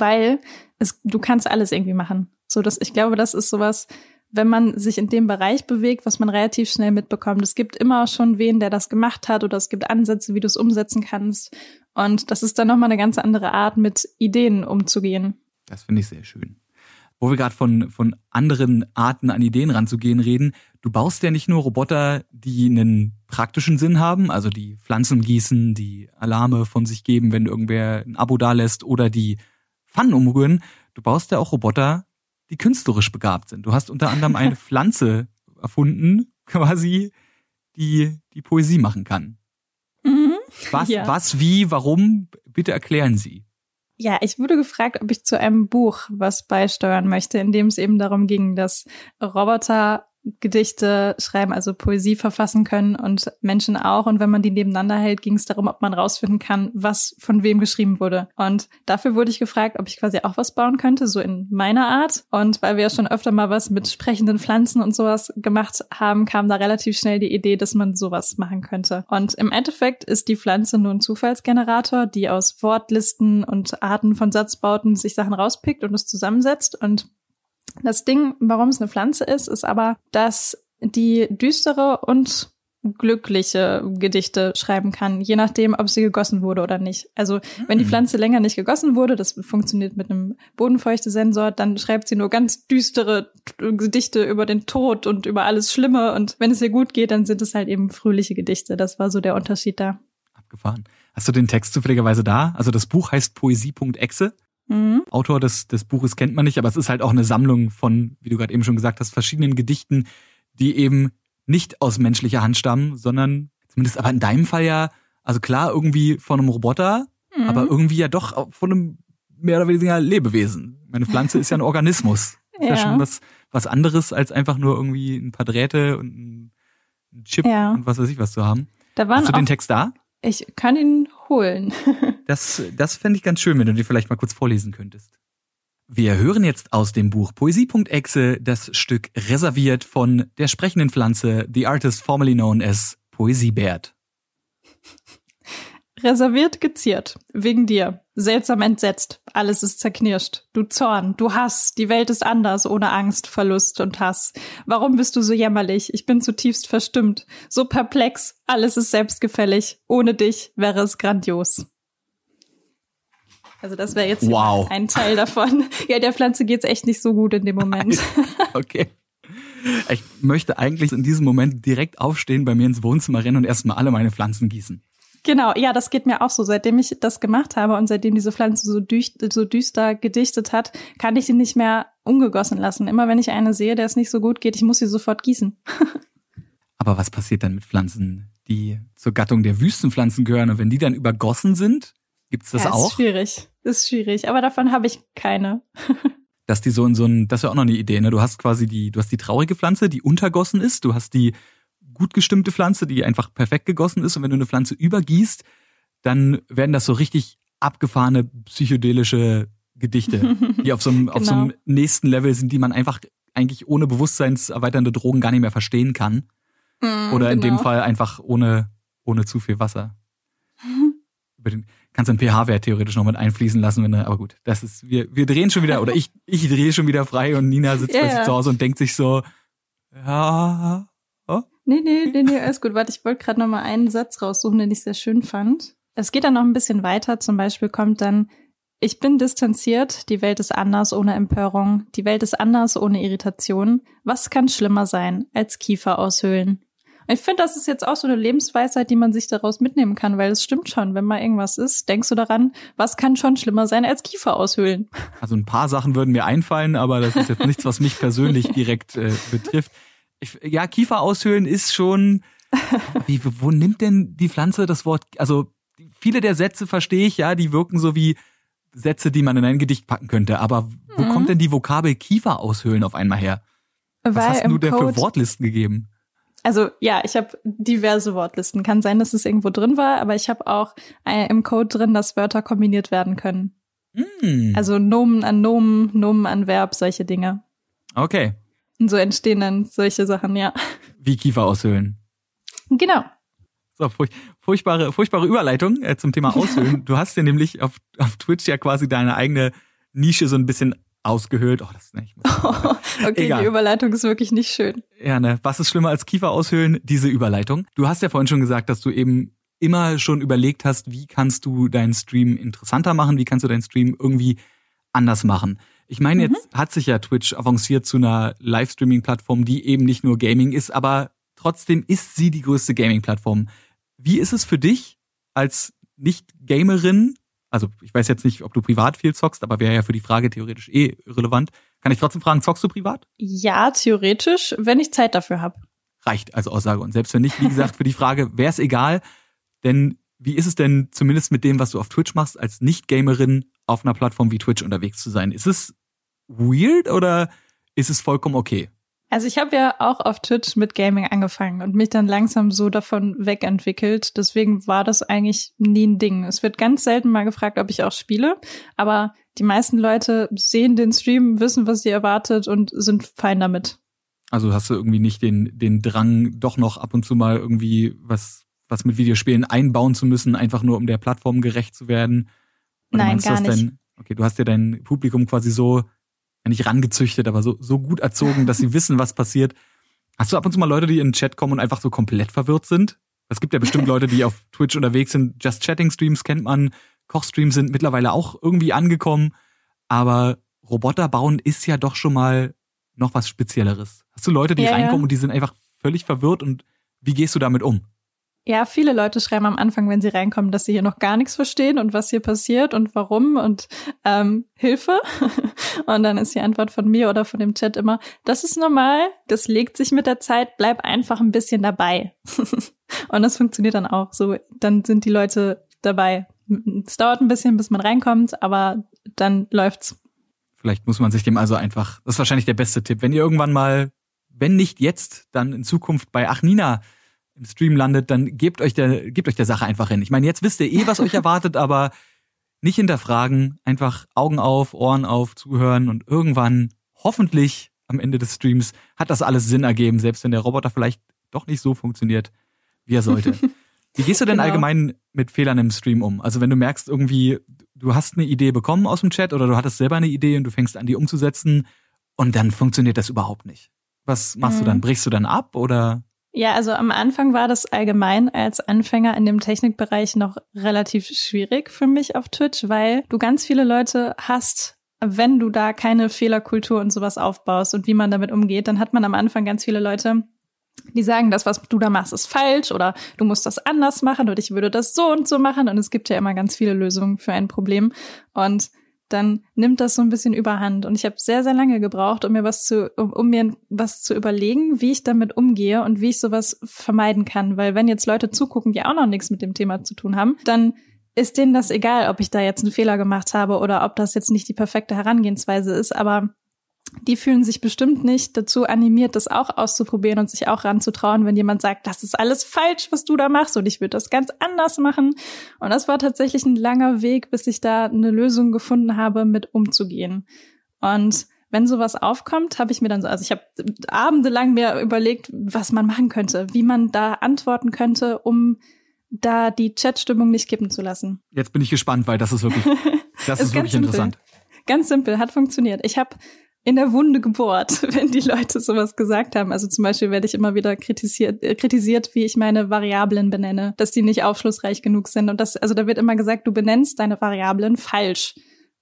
[SPEAKER 2] weil es, du kannst alles irgendwie machen. So, dass ich glaube, das ist sowas, wenn man sich in dem Bereich bewegt, was man relativ schnell mitbekommt. Es gibt immer schon wen, der das gemacht hat oder es gibt Ansätze, wie du es umsetzen kannst. Und das ist dann nochmal eine ganz andere Art, mit Ideen umzugehen.
[SPEAKER 1] Das finde ich sehr schön. Wo wir gerade von, von anderen Arten an Ideen ranzugehen reden, du baust ja nicht nur Roboter, die einen praktischen Sinn haben, also die Pflanzen gießen, die Alarme von sich geben, wenn irgendwer ein Abo dalässt oder die Pfannen umrühren. Du baust ja auch Roboter, die künstlerisch begabt sind. Du hast unter anderem eine (laughs) Pflanze erfunden, quasi, die die Poesie machen kann. Mhm. Was, ja. was, wie, warum? Bitte erklären Sie.
[SPEAKER 2] Ja, ich wurde gefragt, ob ich zu einem Buch was beisteuern möchte, in dem es eben darum ging, dass Roboter Gedichte schreiben, also Poesie verfassen können und Menschen auch. Und wenn man die nebeneinander hält, ging es darum, ob man rausfinden kann, was von wem geschrieben wurde. Und dafür wurde ich gefragt, ob ich quasi auch was bauen könnte, so in meiner Art. Und weil wir ja schon öfter mal was mit sprechenden Pflanzen und sowas gemacht haben, kam da relativ schnell die Idee, dass man sowas machen könnte. Und im Endeffekt ist die Pflanze nur ein Zufallsgenerator, die aus Wortlisten und Arten von Satzbauten sich Sachen rauspickt und es zusammensetzt. Und das Ding, warum es eine Pflanze ist, ist aber, dass die düstere und glückliche Gedichte schreiben kann, je nachdem, ob sie gegossen wurde oder nicht. Also wenn die hm. Pflanze länger nicht gegossen wurde, das funktioniert mit einem Bodenfeuchte-Sensor, dann schreibt sie nur ganz düstere Gedichte über den Tod und über alles Schlimme. Und wenn es ihr gut geht, dann sind es halt eben fröhliche Gedichte. Das war so der Unterschied da.
[SPEAKER 1] Abgefahren. Hast du den Text zufälligerweise da? Also das Buch heißt Poesie.exe. Mhm. Autor des, des Buches kennt man nicht, aber es ist halt auch eine Sammlung von, wie du gerade eben schon gesagt hast, verschiedenen Gedichten, die eben nicht aus menschlicher Hand stammen, sondern zumindest aber in deinem Fall ja, also klar irgendwie von einem Roboter, mhm. aber irgendwie ja doch von einem mehr oder weniger Lebewesen. Meine Pflanze ist ja ein (laughs) Organismus. Ist ja. ja schon was, was anderes, als einfach nur irgendwie ein paar Drähte und ein Chip ja. und was weiß ich was zu haben. Da waren Hast du den Text da?
[SPEAKER 2] Ich kann ihn holen. (laughs)
[SPEAKER 1] das das fände ich ganz schön, wenn du dir vielleicht mal kurz vorlesen könntest. Wir hören jetzt aus dem Buch Poesie.exe das Stück Reserviert von der sprechenden Pflanze, the artist formerly known as Poesiebert.
[SPEAKER 2] Reserviert geziert. Wegen dir. Seltsam entsetzt. Alles ist zerknirscht. Du Zorn, du Hass. Die Welt ist anders, ohne Angst, Verlust und Hass. Warum bist du so jämmerlich? Ich bin zutiefst verstimmt. So perplex. Alles ist selbstgefällig. Ohne dich wäre es grandios. Also das wäre jetzt wow. ein Teil davon. Ja, der Pflanze geht's echt nicht so gut in dem Moment. (laughs)
[SPEAKER 1] okay. Ich möchte eigentlich in diesem Moment direkt aufstehen, bei mir ins Wohnzimmer rennen und erstmal alle meine Pflanzen gießen.
[SPEAKER 2] Genau, ja, das geht mir auch so. Seitdem ich das gemacht habe und seitdem diese Pflanze so, düst, so düster gedichtet hat, kann ich sie nicht mehr ungegossen lassen. Immer wenn ich eine sehe, der es nicht so gut geht, ich muss sie sofort gießen. (laughs)
[SPEAKER 1] Aber was passiert dann mit Pflanzen, die zur Gattung der Wüstenpflanzen gehören? Und wenn die dann übergossen sind, gibt's das ja, auch?
[SPEAKER 2] Ist schwierig, ist schwierig. Aber davon habe ich keine. (laughs)
[SPEAKER 1] Dass die so in so ein, das ist ja auch noch eine Idee, ne? Du hast quasi die, du hast die traurige Pflanze, die untergossen ist. Du hast die gut gestimmte Pflanze, die einfach perfekt gegossen ist. Und wenn du eine Pflanze übergießt, dann werden das so richtig abgefahrene psychedelische Gedichte, die auf so einem, genau. (laughs) auf so einem genau. nächsten Level sind, die man einfach eigentlich ohne bewusstseinserweiternde Drogen gar nicht mehr verstehen kann. Mm, Oder in dem genau. Fall einfach ohne, ohne zu viel Wasser. (laughs) Den, kannst du einen pH-Wert theoretisch noch mit einfließen lassen, wenn du, aber gut, das ist, wir, wir drehen schon wieder, oder ich, ich drehe schon wieder frei und Nina sitzt yeah. bei sich zu Hause und denkt sich so, ja,
[SPEAKER 2] Nee, nee, (laughs) nee, nee, alles gut. Warte, ich wollte gerade noch mal einen Satz raussuchen, den ich sehr schön fand. Es geht dann noch ein bisschen weiter. Zum Beispiel kommt dann, ich bin distanziert, die Welt ist anders ohne Empörung, die Welt ist anders ohne Irritation. Was kann schlimmer sein als Kiefer aushöhlen? Und ich finde, das ist jetzt auch so eine Lebensweisheit, die man sich daraus mitnehmen kann, weil es stimmt schon, wenn mal irgendwas ist, denkst du daran, was kann schon schlimmer sein als Kiefer aushöhlen?
[SPEAKER 1] Also ein paar Sachen würden mir einfallen, aber das ist jetzt nichts, was mich persönlich (laughs) direkt äh, betrifft ich, ja, Kiefer aushöhlen ist schon. (laughs) Wie, wo nimmt denn die Pflanze das Wort? Also viele der Sätze verstehe ich, ja, die wirken so wie Sätze, die man in ein Gedicht packen könnte. Aber wo mhm. kommt denn die Vokabel Kiefer aushöhlen auf einmal her? Was Weil hast du dir für Wortlisten gegeben?
[SPEAKER 2] Also ja, ich habe diverse Wortlisten. Kann sein, dass es irgendwo drin war, aber ich habe auch äh, im Code drin, dass Wörter kombiniert werden können. Mm. Also Nomen an Nomen, Nomen an Verb, solche Dinge.
[SPEAKER 1] Okay.
[SPEAKER 2] Und so entstehen dann solche Sachen, ja.
[SPEAKER 1] Wie Kiefer aushöhlen.
[SPEAKER 2] Genau.
[SPEAKER 1] So, furch furchtbare, furchtbare Überleitung äh, zum Thema Aushöhlen. (laughs) du hast ja nämlich auf, auf Twitch ja quasi deine eigene Nische so ein bisschen ausgehöhlt. Oh, das ist nicht.
[SPEAKER 2] Oh, (laughs) okay, Egal. die Überleitung ist wirklich nicht schön.
[SPEAKER 1] Ja, ne. Was ist schlimmer als Kiefer aushöhlen? Diese Überleitung. Du hast ja vorhin schon gesagt, dass du eben immer schon überlegt hast, wie kannst du deinen Stream interessanter machen, wie kannst du deinen Stream irgendwie anders machen. Ich meine, mhm. jetzt hat sich ja Twitch avanciert zu einer Livestreaming-Plattform, die eben nicht nur Gaming ist, aber trotzdem ist sie die größte Gaming-Plattform. Wie ist es für dich als Nicht-Gamerin? Also ich weiß jetzt nicht, ob du privat viel zockst, aber wäre ja für die Frage theoretisch eh relevant. Kann ich trotzdem fragen, zockst du privat?
[SPEAKER 2] Ja, theoretisch, wenn ich Zeit dafür habe.
[SPEAKER 1] Reicht als Aussage. Und selbst wenn nicht, wie gesagt, für die Frage wäre es egal. Denn wie ist es denn zumindest mit dem, was du auf Twitch machst, als Nicht-Gamerin auf einer Plattform wie Twitch unterwegs zu sein? Ist es weird oder ist es vollkommen okay?
[SPEAKER 2] Also ich habe ja auch auf Twitch mit Gaming angefangen und mich dann langsam so davon wegentwickelt. Deswegen war das eigentlich nie ein Ding. Es wird ganz selten mal gefragt, ob ich auch spiele, aber die meisten Leute sehen den Stream, wissen, was sie erwartet und sind fein damit.
[SPEAKER 1] Also hast du irgendwie nicht den, den Drang, doch noch ab und zu mal irgendwie was, was mit Videospielen einbauen zu müssen, einfach nur um der Plattform gerecht zu werden?
[SPEAKER 2] Oder Nein, gar nicht. Denn,
[SPEAKER 1] okay, du hast ja dein Publikum quasi so nicht rangezüchtet, aber so, so gut erzogen, dass sie (laughs) wissen, was passiert. Hast du ab und zu mal Leute, die in den Chat kommen und einfach so komplett verwirrt sind? Es gibt ja bestimmt (laughs) Leute, die auf Twitch unterwegs sind. Just Chatting Streams kennt man. Kochstreams sind mittlerweile auch irgendwie angekommen. Aber Roboter bauen ist ja doch schon mal noch was Spezielleres. Hast du Leute, die ja, reinkommen ja. und die sind einfach völlig verwirrt und wie gehst du damit um?
[SPEAKER 2] Ja, viele Leute schreiben am Anfang, wenn sie reinkommen, dass sie hier noch gar nichts verstehen und was hier passiert und warum und ähm, Hilfe. (laughs) und dann ist die Antwort von mir oder von dem Chat immer, das ist normal, das legt sich mit der Zeit, bleib einfach ein bisschen dabei. (laughs) und das funktioniert dann auch so. Dann sind die Leute dabei. Es dauert ein bisschen, bis man reinkommt, aber dann läuft's.
[SPEAKER 1] Vielleicht muss man sich dem also einfach, das ist wahrscheinlich der beste Tipp, wenn ihr irgendwann mal, wenn nicht jetzt, dann in Zukunft bei Achnina im Stream landet, dann gebt euch der, gebt euch der Sache einfach hin. Ich meine, jetzt wisst ihr eh, was euch (laughs) erwartet, aber nicht hinterfragen, einfach Augen auf, Ohren auf, zuhören und irgendwann, hoffentlich am Ende des Streams, hat das alles Sinn ergeben, selbst wenn der Roboter vielleicht doch nicht so funktioniert, wie er sollte. (laughs) Wie gehst du denn genau. allgemein mit Fehlern im Stream um? Also wenn du merkst irgendwie, du hast eine Idee bekommen aus dem Chat oder du hattest selber eine Idee und du fängst an, die umzusetzen und dann funktioniert das überhaupt nicht. Was machst mhm. du dann? Brichst du dann ab oder?
[SPEAKER 2] Ja, also am Anfang war das allgemein als Anfänger in dem Technikbereich noch relativ schwierig für mich auf Twitch, weil du ganz viele Leute hast, wenn du da keine Fehlerkultur und sowas aufbaust und wie man damit umgeht, dann hat man am Anfang ganz viele Leute, die sagen, das, was du da machst, ist falsch oder du musst das anders machen oder ich würde das so und so machen. Und es gibt ja immer ganz viele Lösungen für ein Problem. Und dann nimmt das so ein bisschen überhand. Und ich habe sehr, sehr lange gebraucht, um mir was zu, um, um, mir was zu überlegen, wie ich damit umgehe und wie ich sowas vermeiden kann. Weil wenn jetzt Leute zugucken, die auch noch nichts mit dem Thema zu tun haben, dann ist denen das egal, ob ich da jetzt einen Fehler gemacht habe oder ob das jetzt nicht die perfekte Herangehensweise ist. Aber die fühlen sich bestimmt nicht dazu animiert, das auch auszuprobieren und sich auch ranzutrauen, wenn jemand sagt, das ist alles falsch, was du da machst und ich würde das ganz anders machen. Und das war tatsächlich ein langer Weg, bis ich da eine Lösung gefunden habe, mit umzugehen. Und wenn sowas aufkommt, habe ich mir dann so, also ich habe abendelang mir überlegt, was man machen könnte, wie man da antworten könnte, um da die Chatstimmung nicht kippen zu lassen.
[SPEAKER 1] Jetzt bin ich gespannt, weil das ist wirklich, (laughs) das ist, ist wirklich interessant.
[SPEAKER 2] Ganz simpel, hat funktioniert. Ich habe in der Wunde gebohrt, (laughs) wenn die Leute sowas gesagt haben. Also zum Beispiel werde ich immer wieder kritisiert, äh, kritisiert, wie ich meine Variablen benenne, dass die nicht aufschlussreich genug sind. Und das, also da wird immer gesagt, du benennst deine Variablen falsch.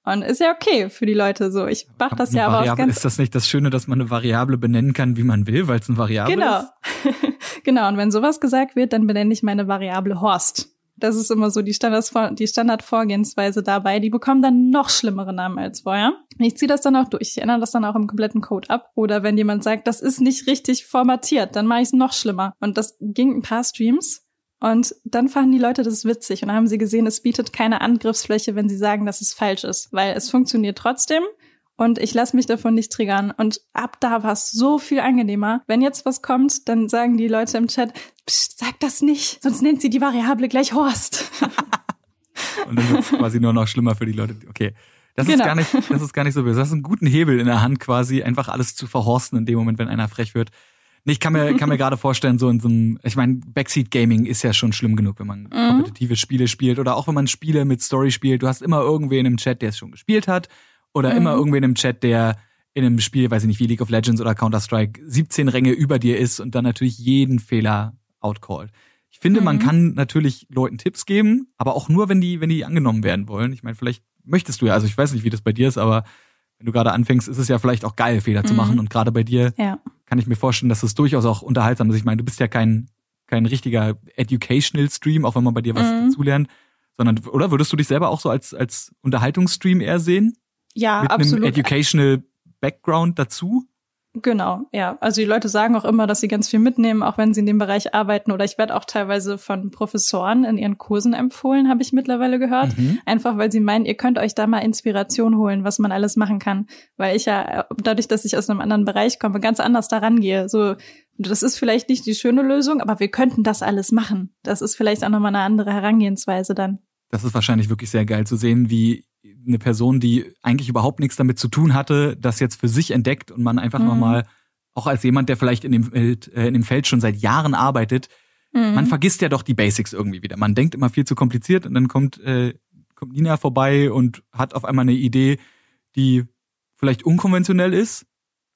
[SPEAKER 2] Und ist ja okay für die Leute so. Ich mach das ja aber
[SPEAKER 1] aus ganz Ist das nicht das Schöne, dass man eine Variable benennen kann, wie man will, weil es eine Variable
[SPEAKER 2] genau.
[SPEAKER 1] ist?
[SPEAKER 2] Genau. (laughs) genau. Und wenn sowas gesagt wird, dann benenne ich meine Variable Horst. Das ist immer so die, Standards, die Standardvorgehensweise dabei. Die bekommen dann noch schlimmere Namen als vorher. Ich ziehe das dann auch durch. Ich ändere das dann auch im kompletten Code ab. Oder wenn jemand sagt, das ist nicht richtig formatiert, dann mache ich es noch schlimmer. Und das ging ein paar Streams. Und dann fanden die Leute das witzig und haben sie gesehen, es bietet keine Angriffsfläche, wenn sie sagen, dass es falsch ist, weil es funktioniert trotzdem und ich lasse mich davon nicht triggern. Und ab da war es so viel angenehmer. Wenn jetzt was kommt, dann sagen die Leute im Chat, Psst, sag das nicht, sonst nennt sie die Variable gleich Horst. (laughs)
[SPEAKER 1] und dann wird es quasi nur noch schlimmer für die Leute. Okay. Das genau. ist gar nicht, das ist gar nicht so böse. Du hast einen guten Hebel in der Hand quasi, einfach alles zu verhorsten in dem Moment, wenn einer frech wird. Ich kann mir, kann mir gerade vorstellen, so in so einem, ich meine, Backseat Gaming ist ja schon schlimm genug, wenn man mhm. kompetitive Spiele spielt oder auch wenn man Spiele mit Story spielt. Du hast immer irgendwen im Chat, der es schon gespielt hat oder mhm. immer irgendwen im Chat, der in einem Spiel, weiß ich nicht, wie League of Legends oder Counter-Strike 17 Ränge über dir ist und dann natürlich jeden Fehler outcallt. Ich finde, mhm. man kann natürlich Leuten Tipps geben, aber auch nur, wenn die, wenn die angenommen werden wollen. Ich meine, vielleicht möchtest du ja, also ich weiß nicht, wie das bei dir ist, aber wenn du gerade anfängst, ist es ja vielleicht auch geil, Fehler mhm. zu machen. Und gerade bei dir ja. kann ich mir vorstellen, dass es durchaus auch unterhaltsam ist. Ich meine, du bist ja kein, kein richtiger Educational Stream, auch wenn man bei dir was mhm. dazulernt, sondern, oder würdest du dich selber auch so als, als Unterhaltungsstream eher sehen?
[SPEAKER 2] Ja,
[SPEAKER 1] mit
[SPEAKER 2] absolut.
[SPEAKER 1] Einem Educational Background dazu?
[SPEAKER 2] Genau, ja. Also die Leute sagen auch immer, dass sie ganz viel mitnehmen, auch wenn sie in dem Bereich arbeiten. Oder ich werde auch teilweise von Professoren in ihren Kursen empfohlen, habe ich mittlerweile gehört. Mhm. Einfach weil sie meinen, ihr könnt euch da mal Inspiration holen, was man alles machen kann. Weil ich ja, dadurch, dass ich aus einem anderen Bereich komme, ganz anders daran gehe. So, das ist vielleicht nicht die schöne Lösung, aber wir könnten das alles machen. Das ist vielleicht auch nochmal eine andere Herangehensweise dann.
[SPEAKER 1] Das ist wahrscheinlich wirklich sehr geil zu sehen, wie eine Person, die eigentlich überhaupt nichts damit zu tun hatte, das jetzt für sich entdeckt und man einfach mhm. nochmal, auch als jemand, der vielleicht in dem Feld, äh, in dem Feld schon seit Jahren arbeitet, mhm. man vergisst ja doch die Basics irgendwie wieder. Man denkt immer viel zu kompliziert und dann kommt, äh, kommt Nina vorbei und hat auf einmal eine Idee, die vielleicht unkonventionell ist,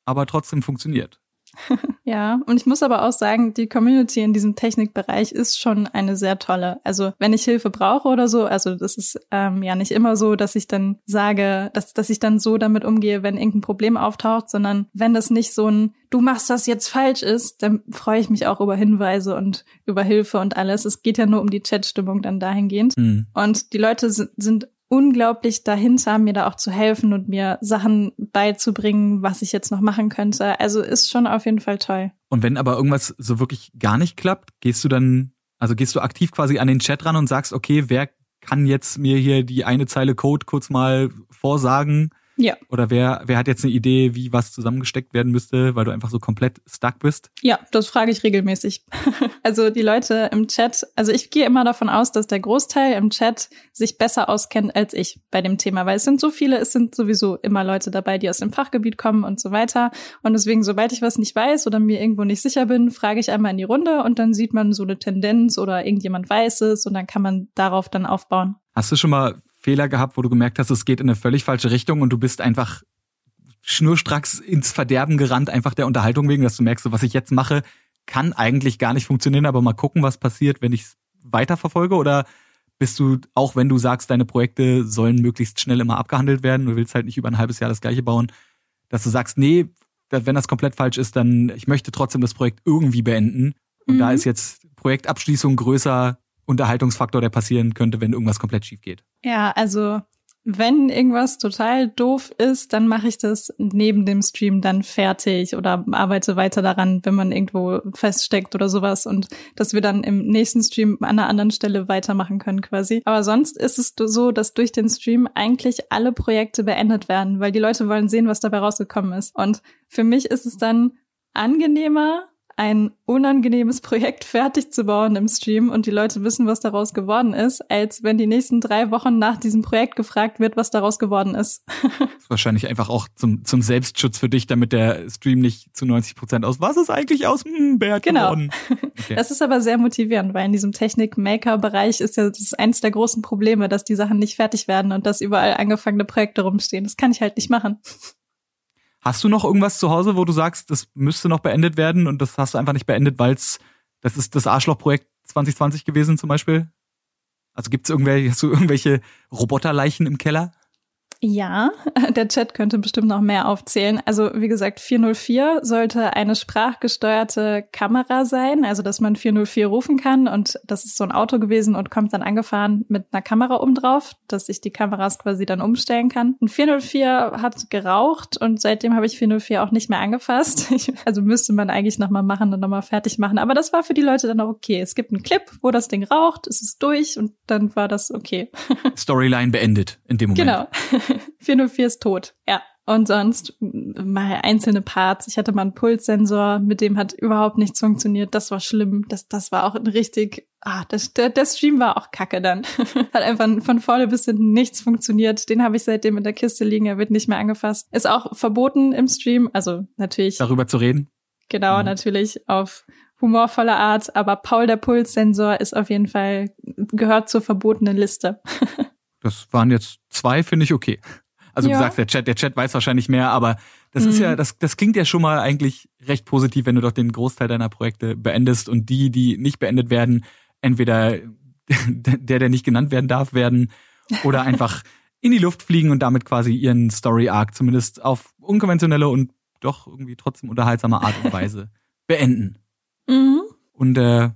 [SPEAKER 1] aber trotzdem funktioniert. (laughs)
[SPEAKER 2] ja, und ich muss aber auch sagen, die Community in diesem Technikbereich ist schon eine sehr tolle. Also wenn ich Hilfe brauche oder so, also das ist ähm, ja nicht immer so, dass ich dann sage, dass, dass ich dann so damit umgehe, wenn irgendein Problem auftaucht, sondern wenn das nicht so ein du machst das jetzt falsch ist, dann freue ich mich auch über Hinweise und über Hilfe und alles. Es geht ja nur um die Chatstimmung dann dahingehend. Mhm. Und die Leute sind, sind unglaublich dahinter, mir da auch zu helfen und mir Sachen beizubringen, was ich jetzt noch machen könnte. Also ist schon auf jeden Fall toll.
[SPEAKER 1] Und wenn aber irgendwas so wirklich gar nicht klappt, gehst du dann, also gehst du aktiv quasi an den Chat ran und sagst, okay, wer kann jetzt mir hier die eine Zeile Code kurz mal vorsagen?
[SPEAKER 2] Ja.
[SPEAKER 1] Oder wer, wer hat jetzt eine Idee, wie was zusammengesteckt werden müsste, weil du einfach so komplett stuck bist?
[SPEAKER 2] Ja, das frage ich regelmäßig. (laughs) also die Leute im Chat, also ich gehe immer davon aus, dass der Großteil im Chat sich besser auskennt als ich bei dem Thema, weil es sind so viele, es sind sowieso immer Leute dabei, die aus dem Fachgebiet kommen und so weiter. Und deswegen, sobald ich was nicht weiß oder mir irgendwo nicht sicher bin, frage ich einmal in die Runde und dann sieht man so eine Tendenz oder irgendjemand weiß es und dann kann man darauf dann aufbauen.
[SPEAKER 1] Hast du schon mal Fehler gehabt, wo du gemerkt hast, es geht in eine völlig falsche Richtung und du bist einfach schnurstracks ins Verderben gerannt, einfach der Unterhaltung wegen, dass du merkst, so, was ich jetzt mache, kann eigentlich gar nicht funktionieren, aber mal gucken, was passiert, wenn ich es weiterverfolge? Oder bist du, auch wenn du sagst, deine Projekte sollen möglichst schnell immer abgehandelt werden, du willst halt nicht über ein halbes Jahr das gleiche bauen, dass du sagst, nee, wenn das komplett falsch ist, dann ich möchte trotzdem das Projekt irgendwie beenden. Und mhm. da ist jetzt Projektabschließung größer Unterhaltungsfaktor, der passieren könnte, wenn irgendwas komplett schief geht.
[SPEAKER 2] Ja, also wenn irgendwas total doof ist, dann mache ich das neben dem Stream dann fertig oder arbeite weiter daran, wenn man irgendwo feststeckt oder sowas und dass wir dann im nächsten Stream an einer anderen Stelle weitermachen können quasi. Aber sonst ist es so, dass durch den Stream eigentlich alle Projekte beendet werden, weil die Leute wollen sehen, was dabei rausgekommen ist. Und für mich ist es dann angenehmer, ein unangenehmes Projekt (laughs) fertig zu bauen im Stream und die Leute wissen, was daraus geworden ist, als wenn die nächsten drei Wochen nach diesem Projekt gefragt wird, was daraus geworden ist. (laughs)
[SPEAKER 1] wahrscheinlich einfach auch zum, zum Selbstschutz für dich, damit der Stream nicht zu 90 Prozent aus, was ist eigentlich aus hm, Bert
[SPEAKER 2] genau.
[SPEAKER 1] geworden? (laughs)
[SPEAKER 2] Okay. Das ist aber sehr motivierend, weil in diesem Technik-Maker-Bereich ist ja das ist eins der großen Probleme, dass die Sachen nicht fertig werden und dass überall angefangene Projekte rumstehen. Das kann ich halt nicht machen.
[SPEAKER 1] Hast du noch irgendwas zu Hause, wo du sagst, das müsste noch beendet werden und das hast du einfach nicht beendet, weil es, das ist das Arschlochprojekt 2020 gewesen zum Beispiel? Also gibt es irgendwelche, hast irgendwelche Roboterleichen im Keller?
[SPEAKER 2] Ja, (laughs) der Chat könnte bestimmt noch mehr aufzählen. Also wie gesagt, 404 sollte eine sprachgesteuerte Kamera sein, also dass man 404 rufen kann und das ist so ein Auto gewesen und kommt dann angefahren mit einer Kamera oben drauf, dass ich die Kameras quasi dann umstellen kann. Und 404 hat geraucht und seitdem habe ich 404 auch nicht mehr angefasst. (laughs) also müsste man eigentlich nochmal machen und nochmal fertig machen. Aber das war für die Leute dann auch okay. Es gibt einen Clip, wo das Ding raucht, es ist durch und dann war das okay. (laughs)
[SPEAKER 1] Storyline beendet in dem Moment.
[SPEAKER 2] Genau. (laughs) 404 ist tot, ja. Und sonst mal einzelne Parts. Ich hatte mal einen Pulssensor, mit dem hat überhaupt nichts funktioniert. Das war schlimm. Das, das war auch ein richtig, ah, das, der, der Stream war auch kacke dann. (laughs) hat einfach von vorne bis hinten nichts funktioniert. Den habe ich seitdem in der Kiste liegen. Er wird nicht mehr angefasst. Ist auch verboten im Stream. Also natürlich.
[SPEAKER 1] Darüber zu reden?
[SPEAKER 2] Genau, mhm. natürlich auf humorvolle Art. Aber Paul der Pulssensor ist auf jeden Fall, gehört zur verbotenen Liste. (laughs)
[SPEAKER 1] das waren jetzt zwei, finde ich okay. Also ja. du sagst, der Chat, der Chat weiß wahrscheinlich mehr, aber das mhm. ist ja, mhm. das, das klingt ja schon mal eigentlich recht positiv, wenn du doch den Großteil deiner Projekte beendest und die, die nicht beendet werden, entweder der, der nicht genannt werden darf, werden oder (laughs) einfach in die Luft fliegen und damit quasi ihren Story Arc zumindest auf unkonventionelle und doch irgendwie trotzdem unterhaltsame Art und Weise (laughs) beenden. Mhm. Und äh,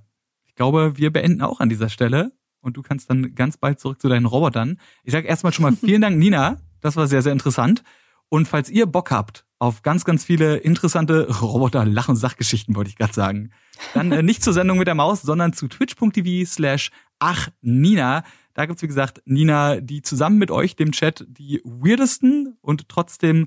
[SPEAKER 1] ich glaube, wir beenden auch an dieser Stelle und du kannst dann ganz bald zurück zu deinen Robotern. Ich sage erstmal schon mal (laughs) vielen Dank, Nina, das war sehr, sehr interessant. Und falls ihr Bock habt auf ganz, ganz viele interessante Roboter-Lach- und Sachgeschichten, wollte ich gerade sagen, dann äh, nicht zur Sendung mit der Maus, sondern zu twitch.tv slash ach Nina. Da gibt's wie gesagt, Nina, die zusammen mit euch, dem Chat, die weirdesten und trotzdem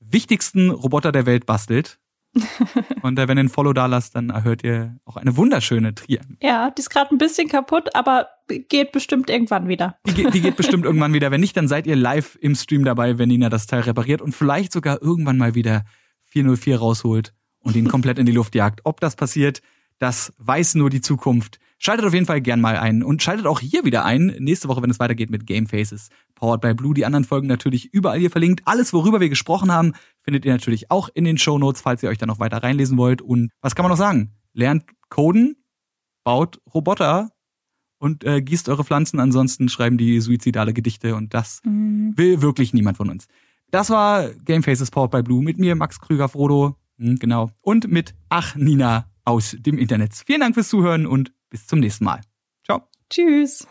[SPEAKER 1] wichtigsten Roboter der Welt bastelt. (laughs) Und äh, wenn ihr ein Follow da lasst, dann erhört ihr auch eine wunderschöne Trier.
[SPEAKER 2] Ja, die ist gerade ein bisschen kaputt, aber geht bestimmt irgendwann wieder.
[SPEAKER 1] Die, geht, die geht bestimmt irgendwann wieder. Wenn nicht, dann seid ihr live im Stream dabei, wenn Nina das Teil repariert und vielleicht sogar irgendwann mal wieder 404 rausholt und ihn komplett in die Luft jagt. Ob das passiert, Das weiß nur die Zukunft. Schaltet auf jeden Fall gern mal ein und schaltet auch hier wieder ein. Nächste Woche, wenn es weitergeht mit Game Faces, powered by Blue. Die anderen Folgen natürlich überall hier verlinkt. Alles, worüber wir gesprochen haben, findet ihr natürlich auch in den Show Notes, falls ihr euch da noch weiter reinlesen wollt. Und was kann man noch sagen? Lernt Coden, baut Roboter und äh, gießt eure Pflanzen. Ansonsten schreiben die suizidale Gedichte und das mhm. will wirklich niemand von uns. Das war Game Faces Powered by Blue mit mir, Max Krüger, Frodo, hm, genau, und mit Ach Nina aus dem Internet. Vielen Dank fürs Zuhören und bis zum nächsten Mal. Ciao.
[SPEAKER 2] Tschüss.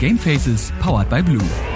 [SPEAKER 1] Game Faces powered by Blue.